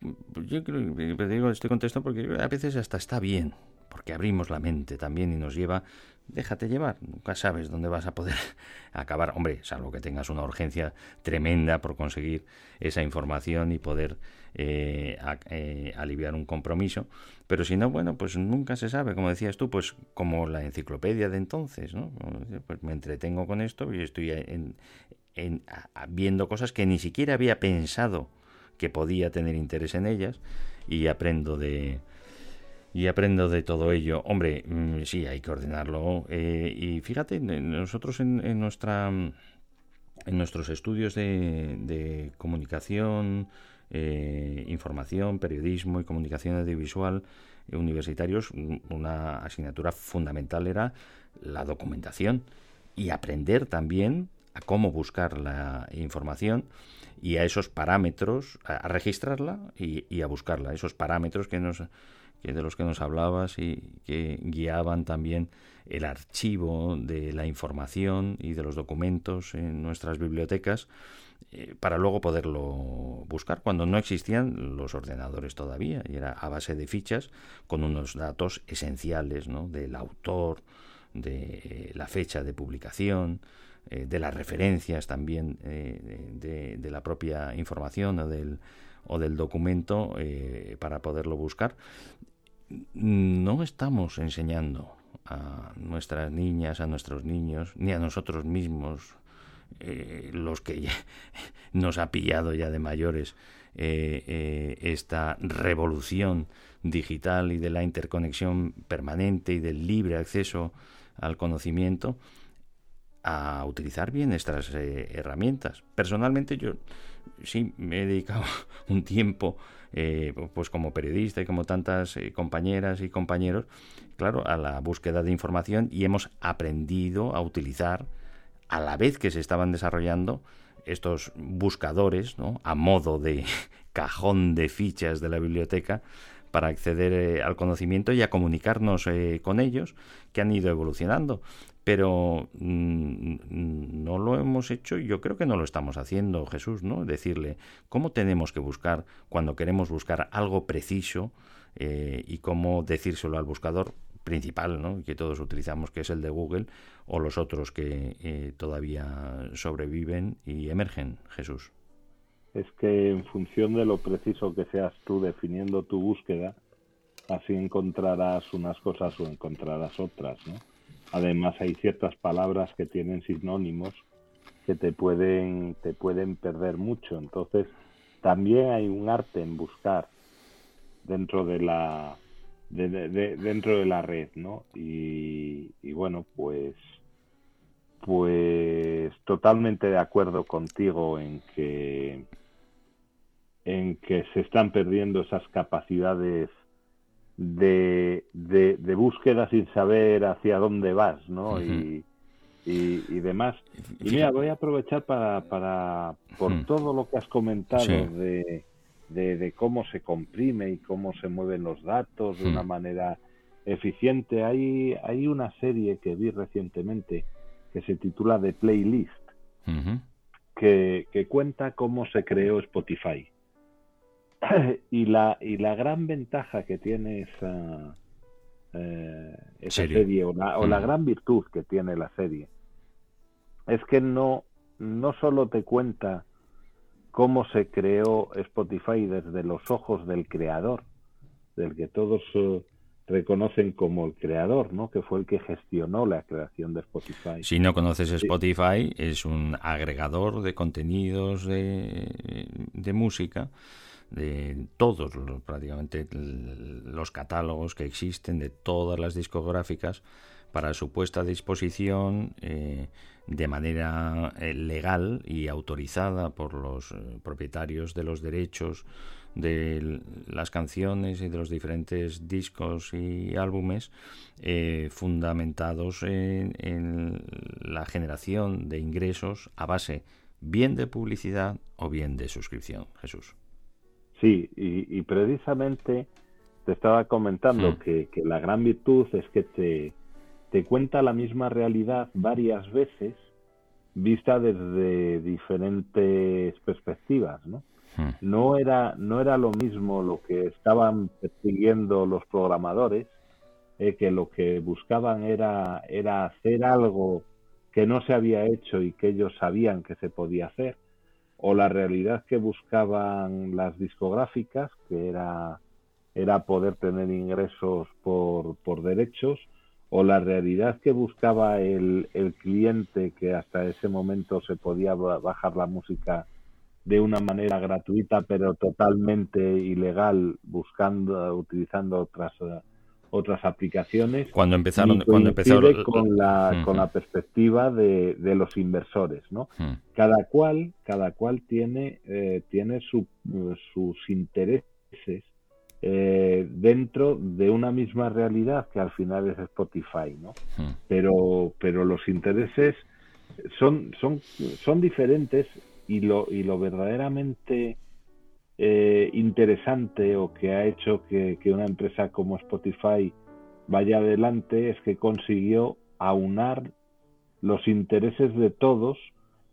yo creo que digo este contexto porque a veces hasta está bien porque abrimos la mente también y nos lleva déjate llevar, nunca sabes dónde vas a poder (laughs) acabar, hombre, salvo que tengas una urgencia tremenda por conseguir esa información y poder eh, eh, aliviar un compromiso, pero si no, bueno, pues nunca se sabe, como decías tú, pues como la enciclopedia de entonces, ¿no? Pues me entretengo con esto y estoy en, en, a, viendo cosas que ni siquiera había pensado que podía tener interés en ellas y aprendo de, y aprendo de todo ello. Hombre, mmm, sí, hay que ordenarlo. Eh, y fíjate, nosotros en, en, nuestra en nuestros estudios de, de comunicación, eh, información, periodismo y comunicación audiovisual eh, universitarios, una asignatura fundamental era la documentación y aprender también a cómo buscar la información y a esos parámetros, a, registrarla y, a buscarla, esos parámetros que nos de los que nos hablabas y que guiaban también el archivo de la información y de los documentos en nuestras bibliotecas eh, para luego poderlo buscar cuando no existían los ordenadores todavía y era a base de fichas con unos datos esenciales ¿no? del autor, de la fecha de publicación, eh, de las referencias también eh, de, la propia información o del, o del documento para poderlo buscar. No estamos enseñando a nuestras niñas, a nuestros niños, ni a nosotros mismos, eh, los que ya (laughs) nos ha pillado ya de mayores eh, eh, esta revolución digital y de la interconexión permanente y del libre acceso al conocimiento, a utilizar bien estas herramientas. Personalmente yo sí me he dedicado (laughs) un tiempo, eh, pues como periodista y como tantas eh, compañeras y compañeros, claro, a la búsqueda de información y hemos aprendido a utilizar a la vez que se estaban desarrollando estos buscadores, ¿no? a modo de (laughs) cajón de fichas de la biblioteca, para acceder eh, al conocimiento y a comunicarnos eh, con ellos, que han ido evolucionando. Pero mm, no lo hemos hecho y yo creo que no lo estamos haciendo, Jesús, ¿no? Decirle cómo tenemos que buscar cuando queremos buscar algo preciso eh, y cómo decírselo al buscador principal, ¿no? que todos utilizamos, que es el de Google, o los otros que eh, todavía sobreviven y emergen, Jesús es que en función de lo preciso que seas tú definiendo tu búsqueda, así encontrarás unas cosas o encontrarás otras, ¿no? Además hay ciertas palabras que tienen sinónimos que te pueden te pueden perder mucho, entonces también hay un arte en buscar dentro de la de, de, de, dentro de la red, ¿no? Y, y bueno, pues pues totalmente de acuerdo contigo en que en que se están perdiendo esas capacidades de, de, de búsqueda sin saber hacia dónde vas, ¿no? Uh -huh. y, y, y, demás. Y mira, voy a aprovechar para, para por uh -huh. todo lo que has comentado sí. de, de, de, cómo se comprime y cómo se mueven los datos de uh -huh. una manera eficiente. Hay, hay una serie que vi recientemente que se titula The Playlist, que, que cuenta cómo se creó Spotify (coughs) y la y la gran ventaja que tiene esa, eh, esa ¿Serie? serie o, la, o mm. la, gran virtud que tiene la serie es que no no solo te cuenta cómo se creó Spotify desde los ojos del creador del que todos uh, reconocen como el creador, ¿no? Que fue el que gestionó la creación de Spotify. Si no conoces Spotify, sí. es un agregador de contenidos de, de música de todos los, prácticamente los catálogos que existen de todas las discográficas para su puesta a disposición eh, de manera eh, legal y autorizada por los eh, propietarios de los derechos de las canciones y de los diferentes discos y álbumes fundamentados en, en la generación de ingresos a base bien de publicidad o bien de suscripción. Jesús. Sí, y, y precisamente te estaba comentando mm. que, que, la gran virtud es que te, te cuenta la misma realidad varias veces vista desde diferentes perspectivas, ¿no? Mm. No era, no era lo mismo lo que estaban persiguiendo los programadores, eh, que lo que buscaban era, era hacer algo que no se había hecho y que ellos sabían que se podía hacer, o la realidad que buscaban las discográficas, que era, era poder tener ingresos por, por derechos, o la realidad que buscaba el, el cliente, que hasta ese momento se podía bajar la música de una manera gratuita, pero totalmente ilegal, buscando, utilizando otras otras aplicaciones. Cuando empezaron, cuando empezaron con la uh -huh. con la perspectiva de, de los inversores, ¿no? Uh -huh. Cada cual, cada cual tiene eh, tiene su, sus intereses eh, dentro de una misma realidad que al final es Spotify, ¿no? Uh -huh. Pero pero los intereses son son son diferentes y lo y lo verdaderamente eh, interesante o que ha hecho que, que una empresa como Spotify vaya adelante es que consiguió aunar los intereses de todos.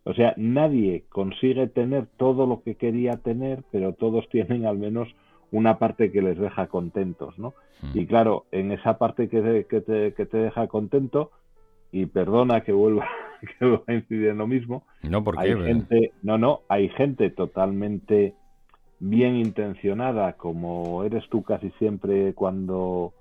O sea, nadie consigue tener todo lo que quería tener, pero todos tienen al menos una parte que les deja contentos, ¿no? Mm. Y claro, en esa parte que te, que te, que te deja contento, y perdona que vuelva, (laughs) que vuelva a incidir en lo mismo, No, ¿por qué? hay gente, no, no, hay gente totalmente bien intencionada, como eres tú casi siempre cuando,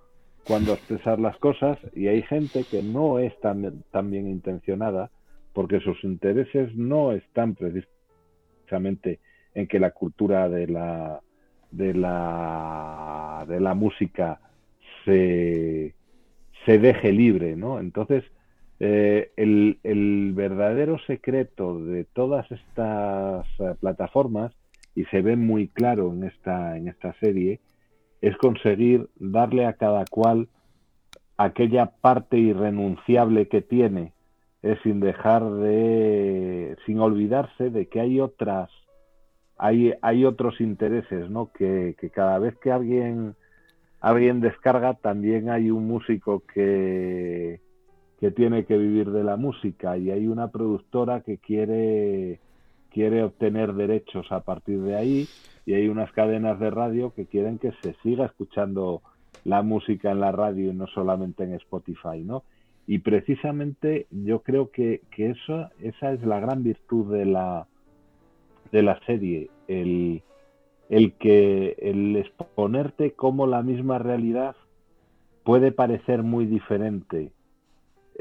cuando expresas las cosas, y hay gente que no es tan, tan bien intencionada, porque sus intereses no están precisamente en que la cultura de la de la de la música se, se deje libre, ¿no? Entonces, eh, el, el verdadero secreto de todas estas eh, plataformas, y se ve muy claro en esta, en esta serie, es conseguir darle a cada cual aquella parte irrenunciable que tiene, es sin dejar de, sin olvidarse de que hay otras, hay, hay otros intereses, ¿no? Que, que cada vez que alguien, alguien descarga, también hay un músico que, que tiene que vivir de la música y hay una productora que quiere, quiere obtener derechos a partir de ahí y hay unas cadenas de radio que quieren que se siga escuchando la música en la radio y no solamente en Spotify, ¿no? Y precisamente yo creo que, que eso, esa es la gran virtud de la, de la serie, el, el que el exponerte cómo la misma realidad puede parecer muy diferente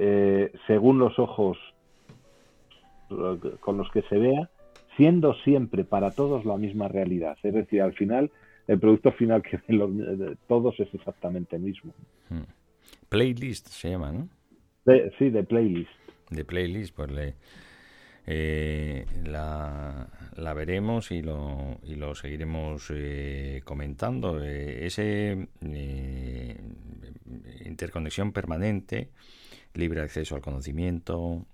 eh, según los ojos con los que se vea, siendo siempre para todos la misma realidad. Es decir, al final, el producto final que (laughs) ven los- de todos es exactamente el mismo. Mm. Playlist se llama, ¿no? De- sí, de playlist. de playlist, pues le, eh, la, la veremos y lo, y lo seguiremos eh, comentando. Eh, ese eh, interconexión permanente, libre acceso al conocimiento,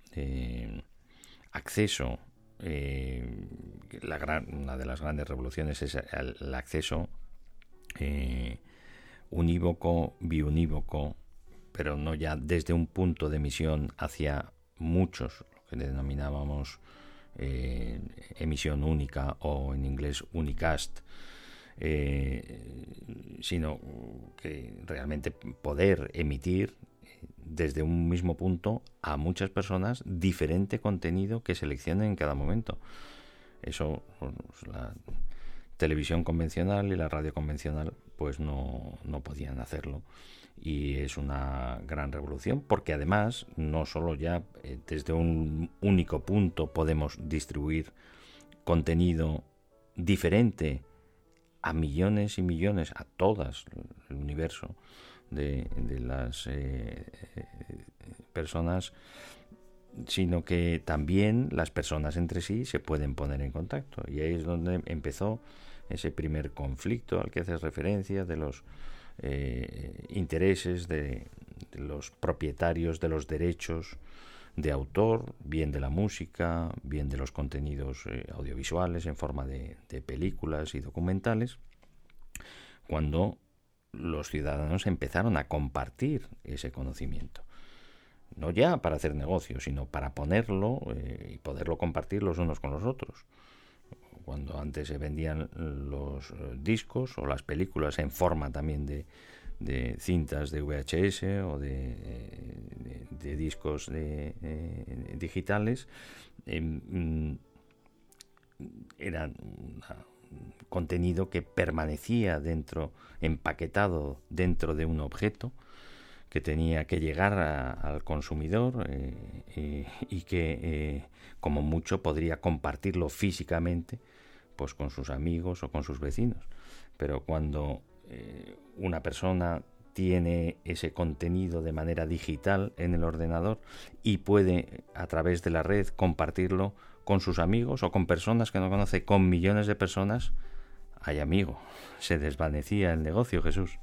acceso, eh, la gran, una de las grandes revoluciones es el, acceso eh, unívoco, biunívoco, pero no ya desde un punto de emisión hacia muchos, lo que denominábamos eh, emisión única o en inglés unicast, sino que realmente poder emitir desde un mismo punto a muchas personas diferente contenido que seleccionen en cada momento. Eso pues, la televisión convencional y la radio convencional pues no, no podían hacerlo y es una gran revolución porque además no solo ya eh, desde un único punto podemos distribuir contenido diferente a millones y millones, a todas el universo de, de las eh, personas, sino que también las personas entre sí se pueden poner en contacto. Y ahí es donde empezó ese primer conflicto al que haces referencia de los eh, intereses de, de, los propietarios de los derechos de autor, bien de la música, bien de los contenidos eh, audiovisuales en forma de, películas y documentales, cuando los ciudadanos empezaron a compartir ese conocimiento. No ya para hacer negocio, sino para ponerlo eh, y poderlo compartir los unos con los otros cuando antes se vendían los discos o las películas en forma también de, de cintas de VHS o de, de, de discos de, eh, digitales, eh, era un contenido que permanecía dentro, empaquetado dentro de un objeto que tenía que llegar a, al consumidor eh, eh, y que eh, como mucho podría compartirlo físicamente pues con sus amigos o con sus vecinos. Pero cuando una persona tiene ese contenido de manera digital en el ordenador y puede a través de la red compartirlo con sus amigos o con personas que no conoce con millones de personas hay amigo se desvanecía el negocio Jesús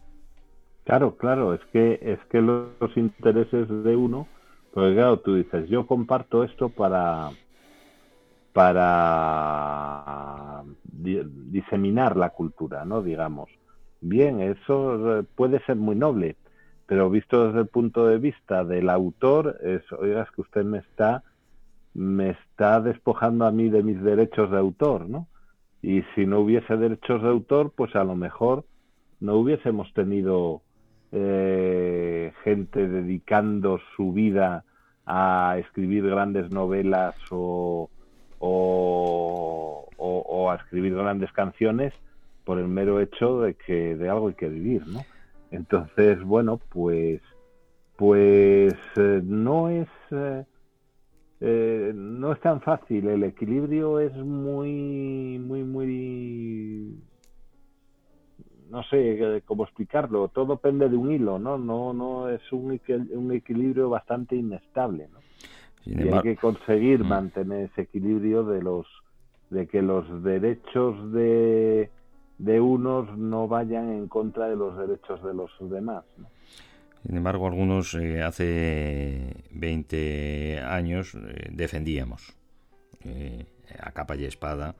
Claro, claro, es que es que los, intereses de uno, pues claro, tú dices, yo comparto esto para para di- diseminar la cultura, ¿no? Digamos. Bien, eso puede ser muy noble, pero visto desde el punto de vista del autor, es, oiga, es que usted me está, me está despojando a mí de mis derechos de autor, ¿no? Y si no hubiese derechos de autor, pues a lo mejor no hubiésemos tenido eh, gente dedicando su vida a escribir grandes novelas o, o, a escribir grandes canciones por el mero hecho de que de algo hay que vivir, ¿no? Entonces, bueno, pues, pues eh, no es eh, eh, no es tan fácil. El equilibrio es muy, muy, muy no sé eh, cómo explicarlo, todo pende de un hilo, ¿no? No, no es un, un equilibrio bastante inestable, ¿no? Sin Y hay que conseguir Mm. mantener ese equilibrio de los de que los derechos de, de unos no vayan en contra de los derechos de los demás, ¿no? Sin embargo, algunos eh, hace 20 años eh, defendíamos eh, a capa y espada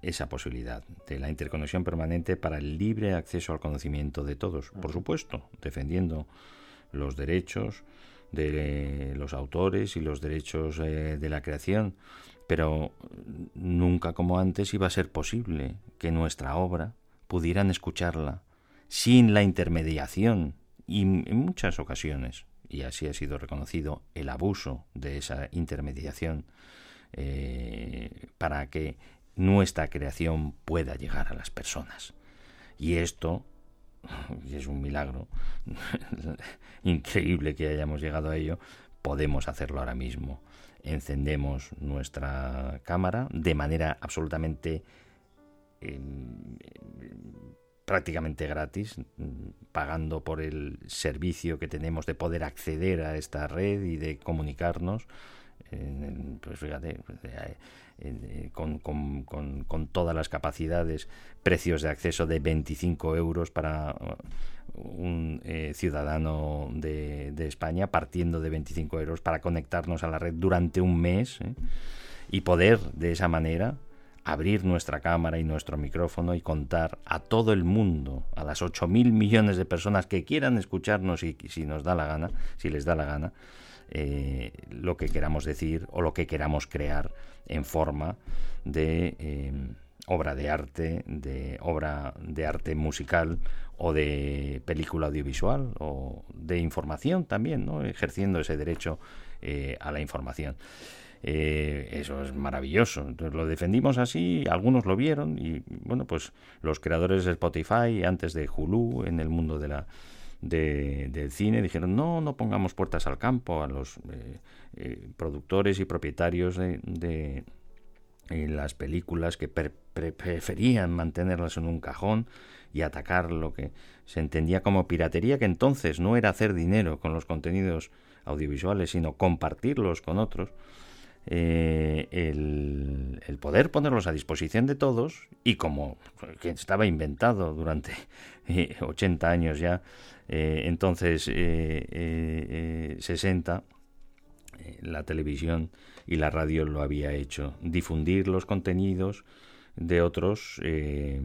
esa posibilidad de la interconexión permanente para el libre acceso al conocimiento de todos. Por supuesto, defendiendo los derechos de los autores y los derechos de la creación, pero nunca como antes iba a ser posible que nuestra obra pudieran escucharla sin la intermediación y en muchas ocasiones, y así ha sido reconocido, el abuso de esa intermediación eh, para que nuestra creación pueda llegar a las personas. Y esto (laughs) y es un milagro (laughs) increíble que hayamos llegado a ello, podemos hacerlo ahora mismo. Encendemos nuestra cámara de manera absolutamente eh, prácticamente gratis, mm, pagando por el servicio que tenemos de poder acceder a esta red y de comunicarnos. en- pues fíjate, eh, eh, con, con- con- con todas las capacidades, precios de acceso de 25 euros para uh, un eh, ciudadano de, de España, partiendo de 25 euros para conectarnos a la red durante un mes ¿eh? y poder de esa manera abrir nuestra cámara y nuestro micrófono y contar a todo el mundo, a las 8.000 millones de personas que quieran escucharnos y si nos da la gana, si les da la gana, eh, lo que queramos decir o lo que queramos crear en forma de eh, obra de arte, de obra de arte musical o de película audiovisual o de información también, ¿no? ejerciendo ese derecho eh, a la información. Eh, eso es maravilloso. Entonces lo defendimos así, algunos lo vieron y bueno, pues los creadores de Spotify antes de Hulu en el mundo de la de- del cine dijeron no, no pongamos puertas al campo a los eh, eh, productores y propietarios de, de, eh, las películas que per- pre- preferían mantenerlas en un cajón y atacar lo que se entendía como piratería, que entonces no era hacer dinero con los contenidos audiovisuales, sino compartirlos con otros eh, el, poder ponerlos a disposición de todos y como que estaba inventado durante eh, 80 años ya, eh, entonces eh, eh, eh, 60, eh, la televisión y la radio lo había hecho, difundir los contenidos de otros eh,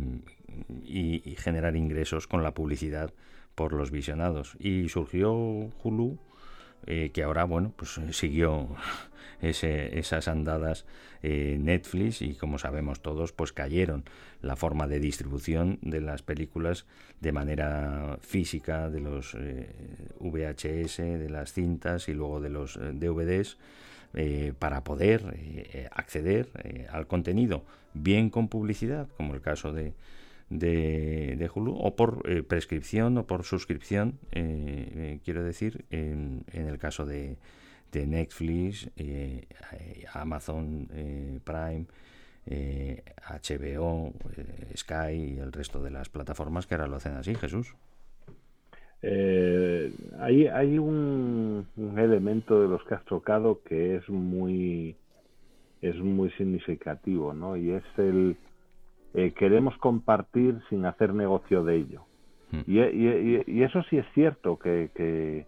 y, y generar ingresos con la publicidad por los visionados. Y surgió Hulu, eh, que ahora, bueno, pues eh, siguió ese, esas andadas eh, Netflix y como sabemos todos, pues cayeron la forma de distribución de las películas de manera física, de los eh, VHS, de las cintas y luego de los eh, DVDs. eh, para poder acceder al contenido bien con publicidad, como el caso de, de, Hulu, o por prescripción o por suscripción, quiero decir, en, en el caso de, de Netflix, eh, Amazon eh, Prime, eh, HBO, eh, Sky y el resto de las plataformas que ahora lo hacen así, Jesús. Eh, hay hay un, un elemento de los que has tocado que es muy es muy significativo, ¿no? Y es el queremos compartir sin hacer negocio de ello. Mm. Y, y- y- y eso sí es cierto que, que,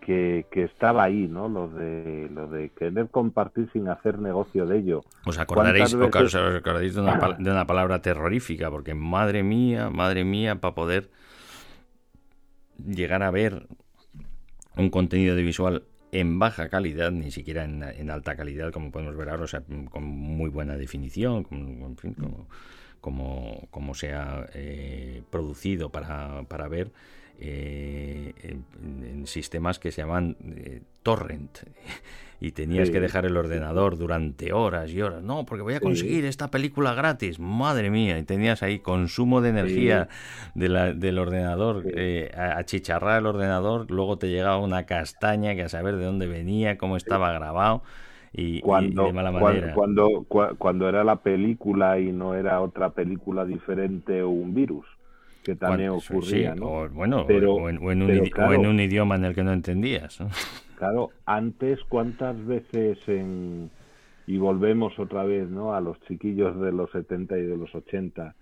que, que estaba ahí, ¿no? Lo de, lo de querer compartir sin hacer negocio de ello. Os acordaréis, ¿Cuántas veces- os acordaréis de, una, (clears throat) de una palabra terrorífica, porque madre mía, madre mía, para poder llegar a ver un contenido audiovisual en baja calidad, ni siquiera en, en alta calidad, como podemos ver ahora, o sea, con muy buena definición, con- en fin, como, como, como se ha eh, producido para, para ver eh, en, en sistemas que se llaman eh, torrent. (laughs) Y tenías Sí. que dejar el ordenador durante horas y horas. No, porque voy a conseguir esta película gratis. Madre mía. Y tenías ahí consumo de energía de la- del ordenador, eh, achicharrar el ordenador. Luego te llegaba una castaña que a saber de dónde venía, cómo estaba grabado y, cuando, y de mala manera. cuando, cua- cuando era la película y no era otra película diferente o un virus, que también sí, ocurría, sí, ¿no? o, bueno, Pero- o, en, o en un, pero idi- o claro. en un idioma en el que no entendías. ¿no? (laughs) Claro, antes, ¿cuántas veces en... Y volvemos otra vez, ¿no? A los chiquillos de los 70 y de los 80.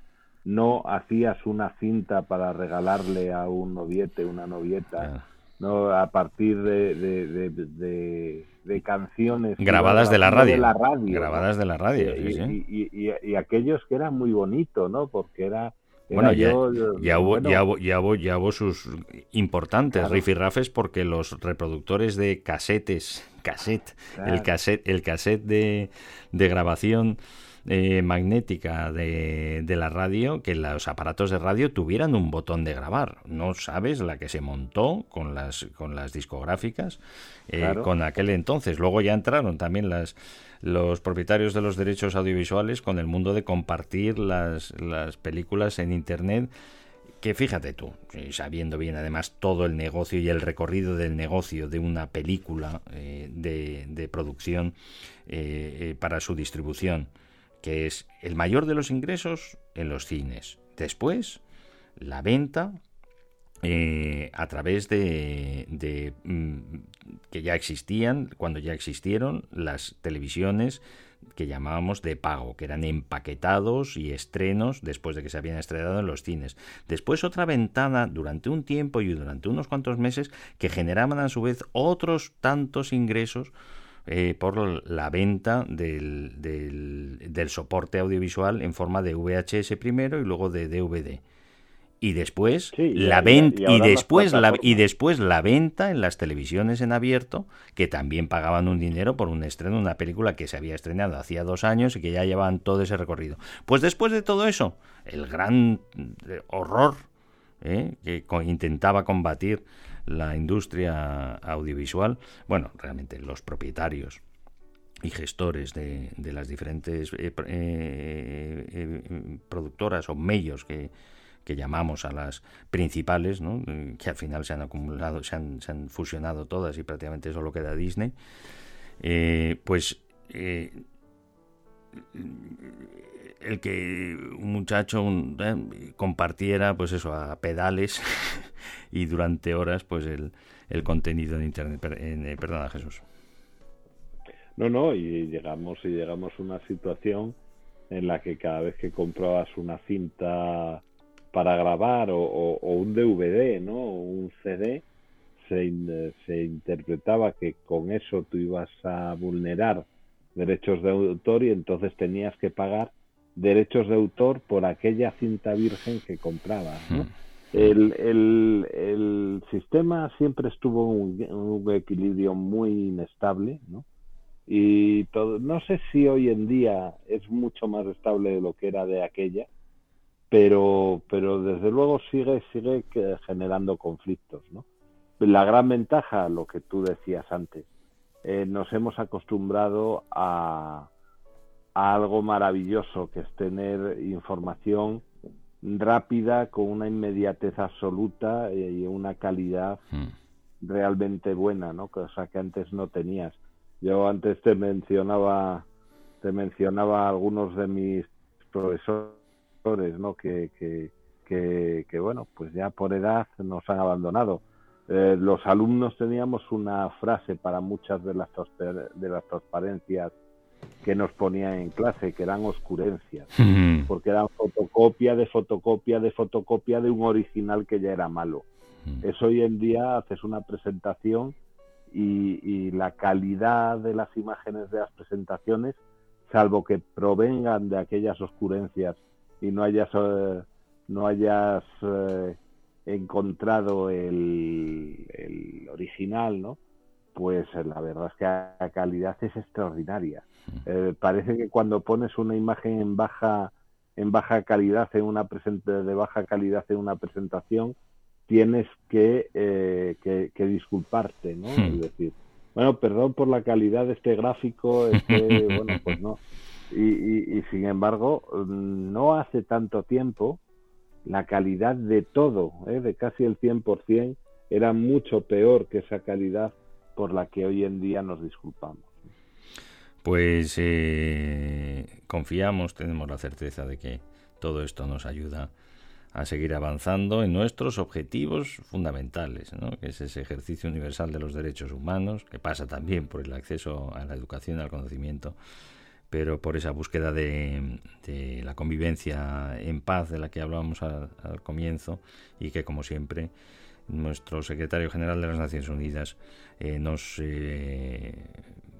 No hacías una cinta para regalarle a un noviete, una novieta, Claro. ¿no? A partir de, de, de, de- de canciones. Grabadas de la radio. de la radio, ¿no? Grabadas de la radio, y, sí, sí. y- y- y aquellos que eran muy bonitos, ¿no? Porque era... Bueno, ya, yo, ya, hubo, bueno, ya, hubo, ya, hubo, ya hubo sus importantes Claro. rifirrafes porque los reproductores de casetes, cassette, el cassette, el cassette de, de grabación eh, magnética de, de la radio, que los aparatos de radio tuvieran un botón de grabar. No sabes la que se montó con las, con las discográficas eh, Claro. con aquel entonces. Luego ya entraron también las los propietarios de los derechos audiovisuales con el mundo de compartir las, las películas en internet que fíjate tú, sabiendo bien además todo el negocio y el recorrido del negocio de una película eh, de, de producción eh, eh, para su distribución, que es el mayor de los ingresos en los cines. Después, la venta eh, a través de, de, mm, que ya existían, cuando ya existieron, las televisiones que llamábamos de pago, que eran empaquetados y estrenos después de que se habían estrenado en los cines. Después otra ventana durante un tiempo y durante unos cuantos meses que generaban a su vez otros tantos ingresos eh, por la venta del, del, del soporte audiovisual en forma de VHS primero y luego de DVD y después Sí, y la ahora- venta y y, después la y después la venta en las televisiones en abierto que también pagaban un dinero por un estreno una película que se había estrenado hacía dos años y que ya llevaban todo ese recorrido pues después de todo eso el gran eh, horror ¿eh? que intentaba combatir la industria audiovisual bueno realmente los propietarios y gestores de, de las diferentes eh, eh, eh, productoras o medios que, que llamamos a las principales, que al final se han acumulado, se han, se han fusionado todas y prácticamente solo queda Disney, pues el que un muchacho eh, compartiera pues eso a pedales (laughs) y durante horas pues el, el contenido en internet. En- eh, perdona Jesús. No, no, y llegamos y llegamos a una situación en la que cada vez que comprabas una cinta para grabar o, o- un DVD, ¿no? O un CD, se, se interpretaba que con eso tú ibas a vulnerar derechos de autor y entonces tenías que pagar derechos de autor por aquella cinta virgen que comprabas, ¿no? Mm. El, el, el sistema siempre estuvo en un, un equilibrio muy inestable, ¿no? Y todo, no sé si hoy en día es mucho más estable de lo que era de aquella, pero, pero desde luego sigue, sigue generando conflictos, ¿no? La gran ventaja, lo que tú decías antes, eh, nos hemos acostumbrado a, a algo maravilloso que es tener información rápida con una inmediatez absoluta eh, y una calidad Mm. realmente buena, ¿no? Cosa que antes no tenías. Yo antes te mencionaba, te mencionaba algunos de mis profesores, ¿no? Que, que, que, que, bueno, pues ya por edad nos han abandonado. Eh, los alumnos teníamos una frase para muchas de las, de las transparencias que nos ponían en clase, que eran oscurencias porque eran fotocopia de fotocopia de fotocopia de un original que ya era malo. Mm. Eso hoy en día haces una presentación y, y la calidad de las imágenes de las presentaciones, salvo que provengan de aquellas oscurencias y no hayas, eh, no hayas eh, encontrado el, el original, ¿no? Pues eh, la verdad es que la calidad es extraordinaria. Eh, parece que cuando pones una imagen en baja en baja calidad en una de baja calidad en una presentación tienes que, eh, que, que disculparte, ¿no? Hmm. Es decir, bueno, perdón por la calidad de este gráfico, este, bueno, pues no. (laughs) Y, y, y sin embargo, mm, no hace tanto tiempo la calidad de todo, ¿eh? de casi el 100%, era mucho peor que esa calidad por la que hoy en día nos disculpamos. Pues eh, confiamos, tenemos la certeza de que todo esto nos ayuda a seguir avanzando en nuestros objetivos fundamentales, ¿no? que es ese ejercicio universal de los derechos humanos, que pasa también por el acceso a la educación al conocimiento, pero por esa búsqueda de, de la convivencia en paz de la que hablábamos al, al comienzo y que, como siempre, nuestro secretario general de las Naciones Unidas eh, nos eh,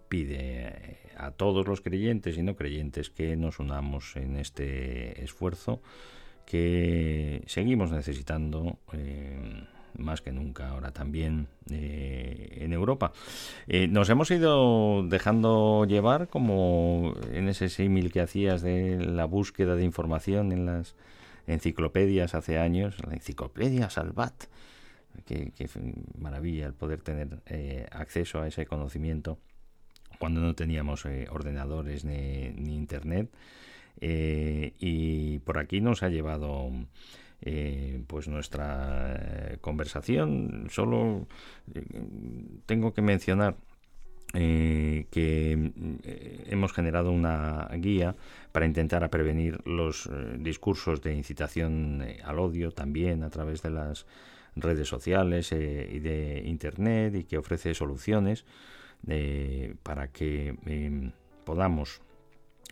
pide a todos los creyentes y no creyentes que nos unamos en este esfuerzo que seguimos necesitando eh, más que nunca ahora también eh, en Europa. Eh, nos hemos ido dejando llevar como en ese símil que hacías de la búsqueda de información en las enciclopedias hace años, la enciclopedia Salvat. Qué, maravilla el poder tener eh, acceso a ese conocimiento cuando no teníamos eh, ordenadores ni, ni internet. Y por aquí nos ha llevado eh, pues nuestra eh, conversación. Solo eh, tengo que mencionar eh, que hemos generado una guía para intentar prevenir los discursos de incitación al odio también a través de las redes sociales y de internet y que ofrece soluciones para que podamos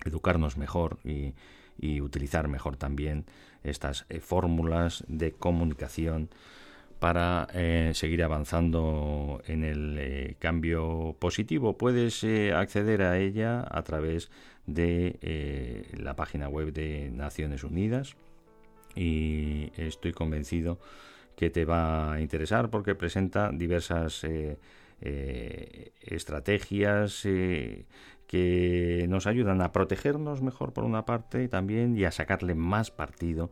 educarnos mejor y, y utilizar mejor también estas eh, fórmulas de comunicación para eh, seguir avanzando en el eh, cambio positivo. Puedes acceder a ella a través de la página web de Naciones Unidas y estoy convencido que te va a interesar porque presenta diversas estrategias que nos ayudan a protegernos mejor por una parte también y a sacarle más partido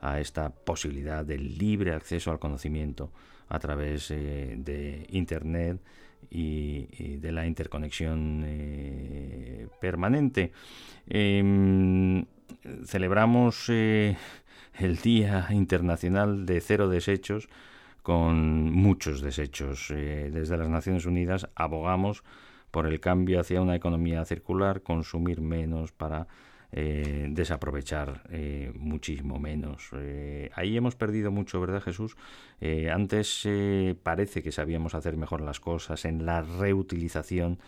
a esta posibilidad del libre acceso al conocimiento a través eh, de Internet y, y, de la interconexión eh, permanente. Eh, celebramos eh, el Día Internacional de Cero Desechos con muchos desechos. Desde las Naciones Unidas abogamos por el cambio hacia una economía circular, consumir menos para eh, desaprovechar eh, muchísimo menos. Eh, ahí hemos perdido mucho, ¿verdad, Jesús? Antes parece que sabíamos hacer mejor las cosas en la reutilización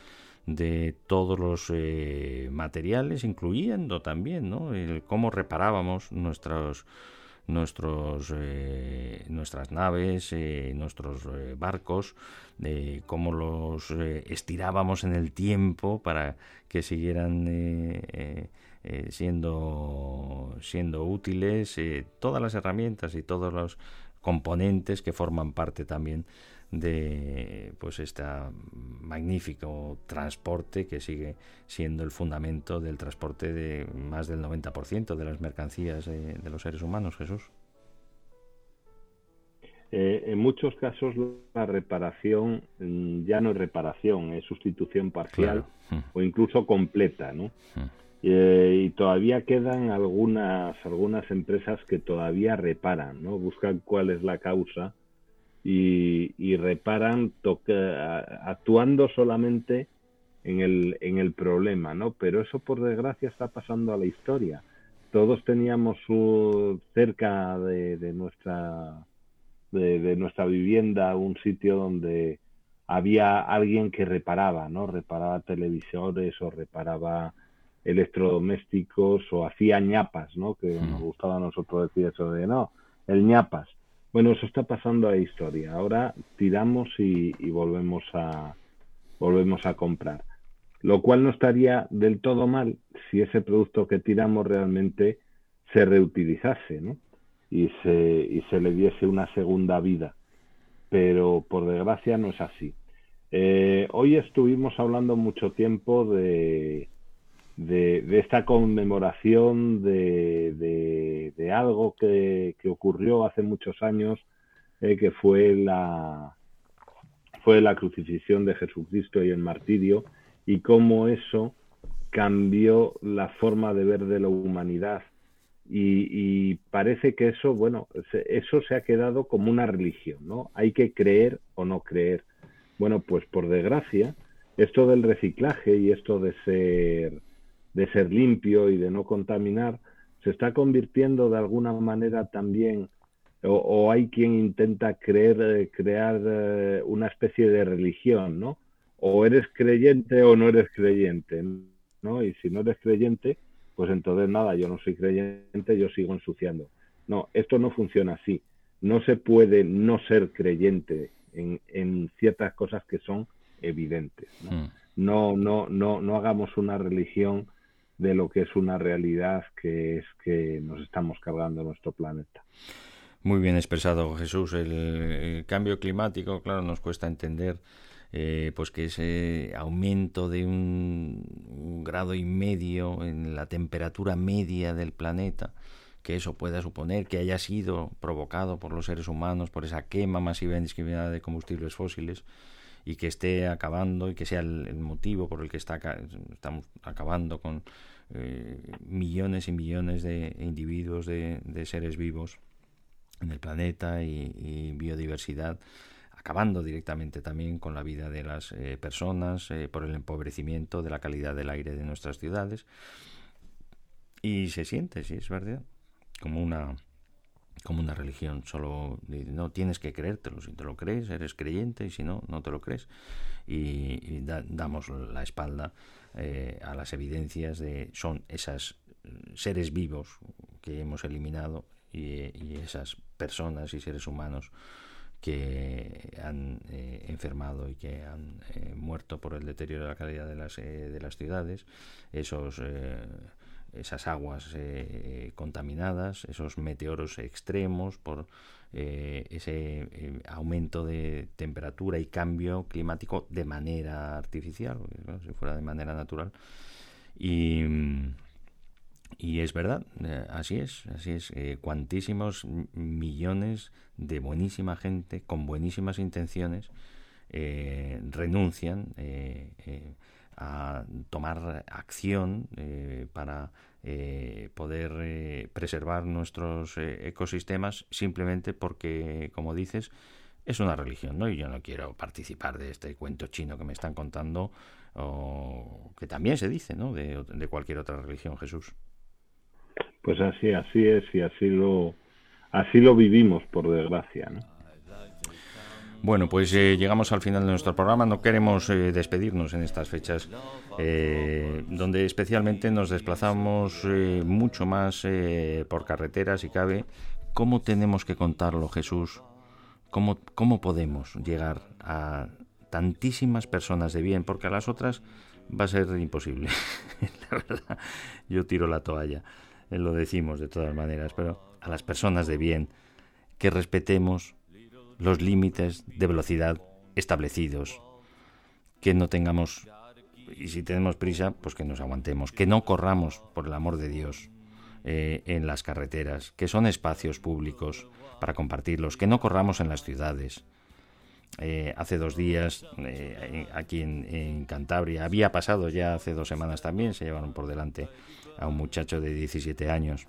de todos los materiales, incluyendo también ¿no? el cómo reparábamos nuestros nuestros eh, nuestras naves, eh, nuestros eh, barcos, eh, cómo los estirábamos en el tiempo para que siguieran siendo siendo útiles, todas las herramientas y todos los componentes que forman parte también de pues este magnífico transporte que sigue siendo el fundamento del transporte de más del 90% de las mercancías eh, de los seres humanos, Jesús. Eh, en muchos casos la reparación mm, ya no es reparación, es sustitución parcial Claro. o incluso completa, ¿no? Mm. Eh, y todavía quedan algunas algunas empresas que todavía reparan, ¿no? Buscan cuál es la causa y, y reparan toca- actuando solamente en el, en el problema, ¿no? Pero eso por desgracia está pasando a la historia. Todos teníamos uh, cerca de, de nuestra de, de nuestra vivienda un sitio donde había alguien que reparaba, ¿no? Reparaba televisores o reparaba electrodomésticos o hacía ñapas, ¿no? Que nos gustaba a nosotros decir eso de no, el ñapas. Bueno, eso está pasando a historia. Ahora tiramos y, volvemos a volvemos a comprar. Lo cual no estaría del todo mal si ese producto que tiramos realmente se reutilizase, ¿no? Y se, y se le diese una segunda vida. Pero por desgracia no es así. Eh, hoy estuvimos hablando mucho tiempo de, de, esta conmemoración de, de, de algo que, que, ocurrió hace muchos años, eh, que fue la, fue la crucifixión de Jesucristo y el martirio, y cómo eso cambió la forma de ver de la humanidad. Y, y, parece que eso, bueno, eso se ha quedado como una religión, ¿no? Hay que creer o no creer. Bueno, pues por desgracia, esto del reciclaje y esto de ser, de ser limpio y de no contaminar, se está convirtiendo de alguna manera también, o, o hay quien intenta creer, eh, crear eh, una especie de religión, ¿no? O eres creyente o no eres creyente, ¿no? Y si no eres creyente, pues entonces nada, yo no soy creyente, yo sigo ensuciando. No, esto no funciona así. No se puede no ser creyente en, en ciertas cosas que son evidentes. ¿no? Mm. no, no, no, no hagamos una religión de lo que es una realidad que es que nos estamos cargando nuestro planeta. Muy bien expresado, Jesús. El, cambio climático, claro, nos cuesta entender eh, pues que ese aumento de un, un, grado y medio en la temperatura media del planeta, que eso pueda suponer que haya sido provocado por los seres humanos, por esa quema masiva e indiscriminada de combustibles fósiles, y que esté acabando y que sea el, motivo por el que está, estamos acabando con eh, millones y millones de individuos, de, seres vivos en el planeta y, y biodiversidad acabando directamente también con la vida de las eh, personas eh, por el empobrecimiento de la calidad del aire de nuestras ciudades. Y se siente, sí, es verdad, como una como una religión, solo no tienes que creértelo, si te lo crees eres creyente y si no, no te lo crees. Y, y da, damos la espalda eh, a las evidencias de son esas seres vivos que hemos eliminado y, esas personas y seres humanos que han eh, enfermado y que han eh, muerto por el deterioro de la calidad de las, eh, de las ciudades, esos, eh, esas aguas eh, contaminadas, esos meteoros extremos por eh, ese aumento de temperatura y cambio climático de manera artificial, si fuera de manera natural. Y y es verdad, eh, así es, así es. Eh, cuantísimos millones de buenísima gente con buenísimas intenciones eh, renuncian eh, eh, a tomar acción eh, para poder preservar nuestros ecosistemas simplemente porque, como dices, es una religión, ¿no? Y yo no quiero participar de este cuento chino que me están contando, o que también se dice, ¿no? De, de cualquier otra religión, Jesús. Pues así, así es y así lo, así lo vivimos, por desgracia. ¿no? Bueno, pues eh, llegamos al final de nuestro programa. No queremos eh, despedirnos en estas fechas, eh, donde especialmente nos desplazamos mucho más por carreteras y cabe. ¿Cómo tenemos que contarlo, Jesús? ¿Cómo, ¿Cómo podemos llegar a tantísimas personas de bien? Porque a las otras va a ser imposible. (laughs) la verdad, yo tiro la toalla. Lo decimos de todas maneras, pero a las personas de bien que respetemos los límites de velocidad establecidos, que no tengamos, y si tenemos prisa, pues que nos aguantemos, que no corramos, por el amor de Dios, eh, en las carreteras, que son espacios públicos para compartirlos, que no corramos en las ciudades. Eh, hace dos días, eh, aquí en, Cantabria, había pasado ya hace dos semanas también, se llevaron por delante a un muchacho de 17 años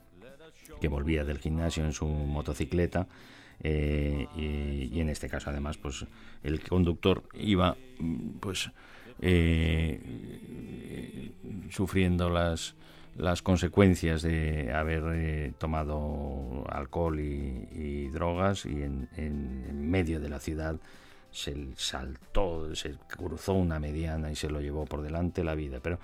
que volvía del gimnasio en su motocicleta eh, y, en este caso además pues el conductor iba pues eh, sufriendo las las consecuencias de haber eh, tomado alcohol y, drogas y en, medio de la ciudad se saltó, se cruzó una mediana y se lo llevó por delante la vida. Pero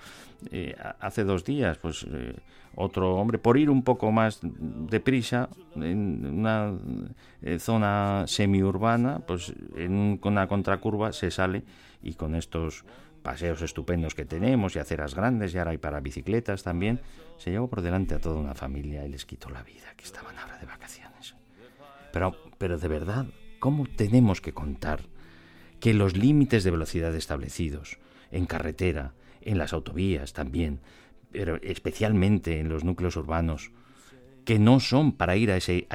eh, hace dos días, pues eh, otro hombre, por ir un poco más deprisa, en una eh, zona semiurbana, pues en una contracurva se sale y con estos paseos estupendos que tenemos y aceras grandes y ahora hay para bicicletas también, se llevó por delante a toda una familia y les quitó la vida, que estaban ahora de vacaciones. Pero, pero de verdad, ¿cómo tenemos que contar que los límites de velocidad establecidos en carretera, en las autovías también, pero especialmente en los núcleos urbanos, que no son para ir a ese,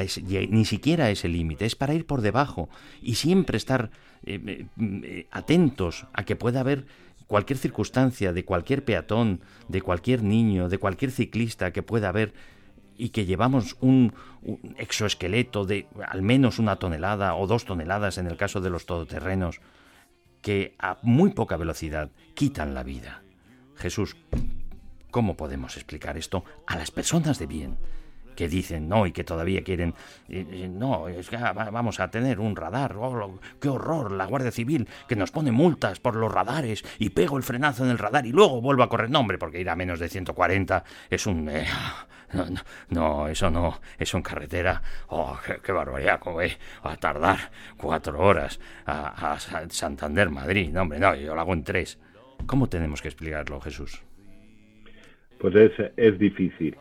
ni siquiera a ese límite, es para ir por debajo y siempre estar eh, eh, eh, atentos a que pueda haber cualquier circunstancia de cualquier peatón, de cualquier niño, de cualquier ciclista que pueda haber y que llevamos un, exoesqueleto de al menos una tonelada o dos toneladas en el caso de los todoterrenos, que a muy poca velocidad quitan la vida. Jesús, ¿cómo podemos explicar esto a las personas de bien? que dicen no y que todavía quieren eh, eh, no ah, va- vamos a tener un radar oh, qué horror la Guardia Civil que nos pone multas por los radares y pego el frenazo en el radar y luego vuelvo a correr no hombre porque ir a menos de 140 es un eh, no, no, eso no. Eso en carretera. Oh qué, qué barbaridad cómo es a tardar cuatro horas a, a Sa- Santander Madrid. No hombre no yo lo hago en tres. Cómo tenemos que explicarlo Jesús Pues es, es difícil.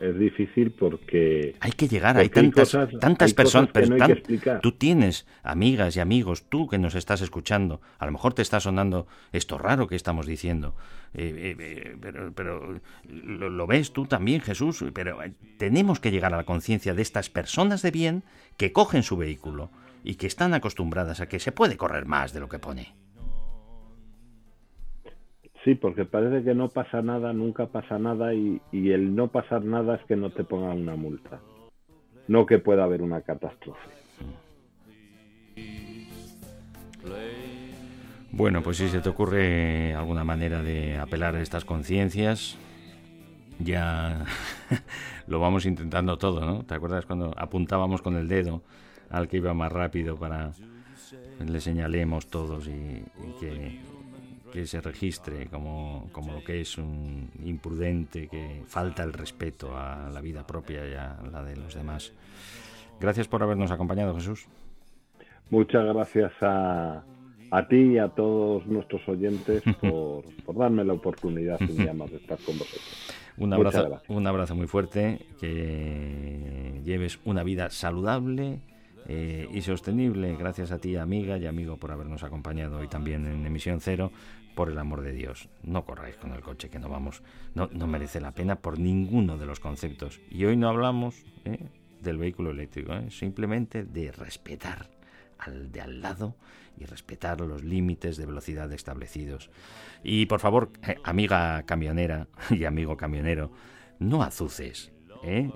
Es difícil porque Hay que llegar, hay tantas, cosas- tantas hay personas. cosas que no hay tan- que explicar. tú tienes amigas y amigos, tú que nos estás escuchando, a lo mejor te está sonando esto raro que estamos diciendo, eh, eh, eh, pero, pero lo, lo ves tú también, Jesús, pero tenemos que llegar a la conciencia de estas personas de bien que cogen su vehículo y que están acostumbradas a que se puede correr más de lo que pone. Sí, porque parece que no pasa nada, nunca pasa nada y, el no pasar nada es que no te pongan una multa, no que pueda haber una catástrofe. Bueno, pues si se te ocurre alguna manera de apelar a estas conciencias, ya (laughs) lo vamos intentando todo, ¿no? ¿Te acuerdas cuando apuntábamos con el dedo al que iba más rápido para le señalemos todos y que, que se registre como, como lo que es un imprudente que falta el respeto a la vida propia y a la de los demás? Gracias por habernos acompañado, Jesús. Muchas gracias a, a ti y a todos nuestros oyentes (laughs) por, por darme la oportunidad un día más de estar con vosotros. Un abrazo, un abrazo muy fuerte, que lleves una vida saludable eh, y sostenible. Gracias a ti, amiga y amigo, por habernos acompañado hoy también en Emisión Cero. Por el amor de Dios, no corráis con el coche, que no vamos, no, no merece la pena por ninguno de los conceptos. Y hoy no hablamos eh, del vehículo eléctrico, eh, simplemente de respetar al de al lado y respetar los límites de velocidad establecidos. Y por favor, eh, amiga camionera y amigo camionero, no azuces, ¿eh?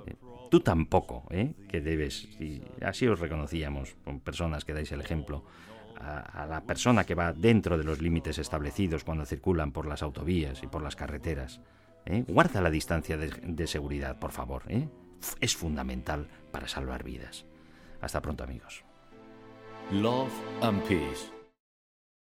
Tú tampoco, ¿eh? Que debes, y así os reconocíamos, con personas que dais el ejemplo, a, la persona que va dentro de los límites establecidos cuando circulan por las autovías y por las carreteras. ¿eh? Guarda la distancia de, seguridad, por favor, ¿eh? Es fundamental para salvar vidas. Hasta pronto, amigos. Love and Peace.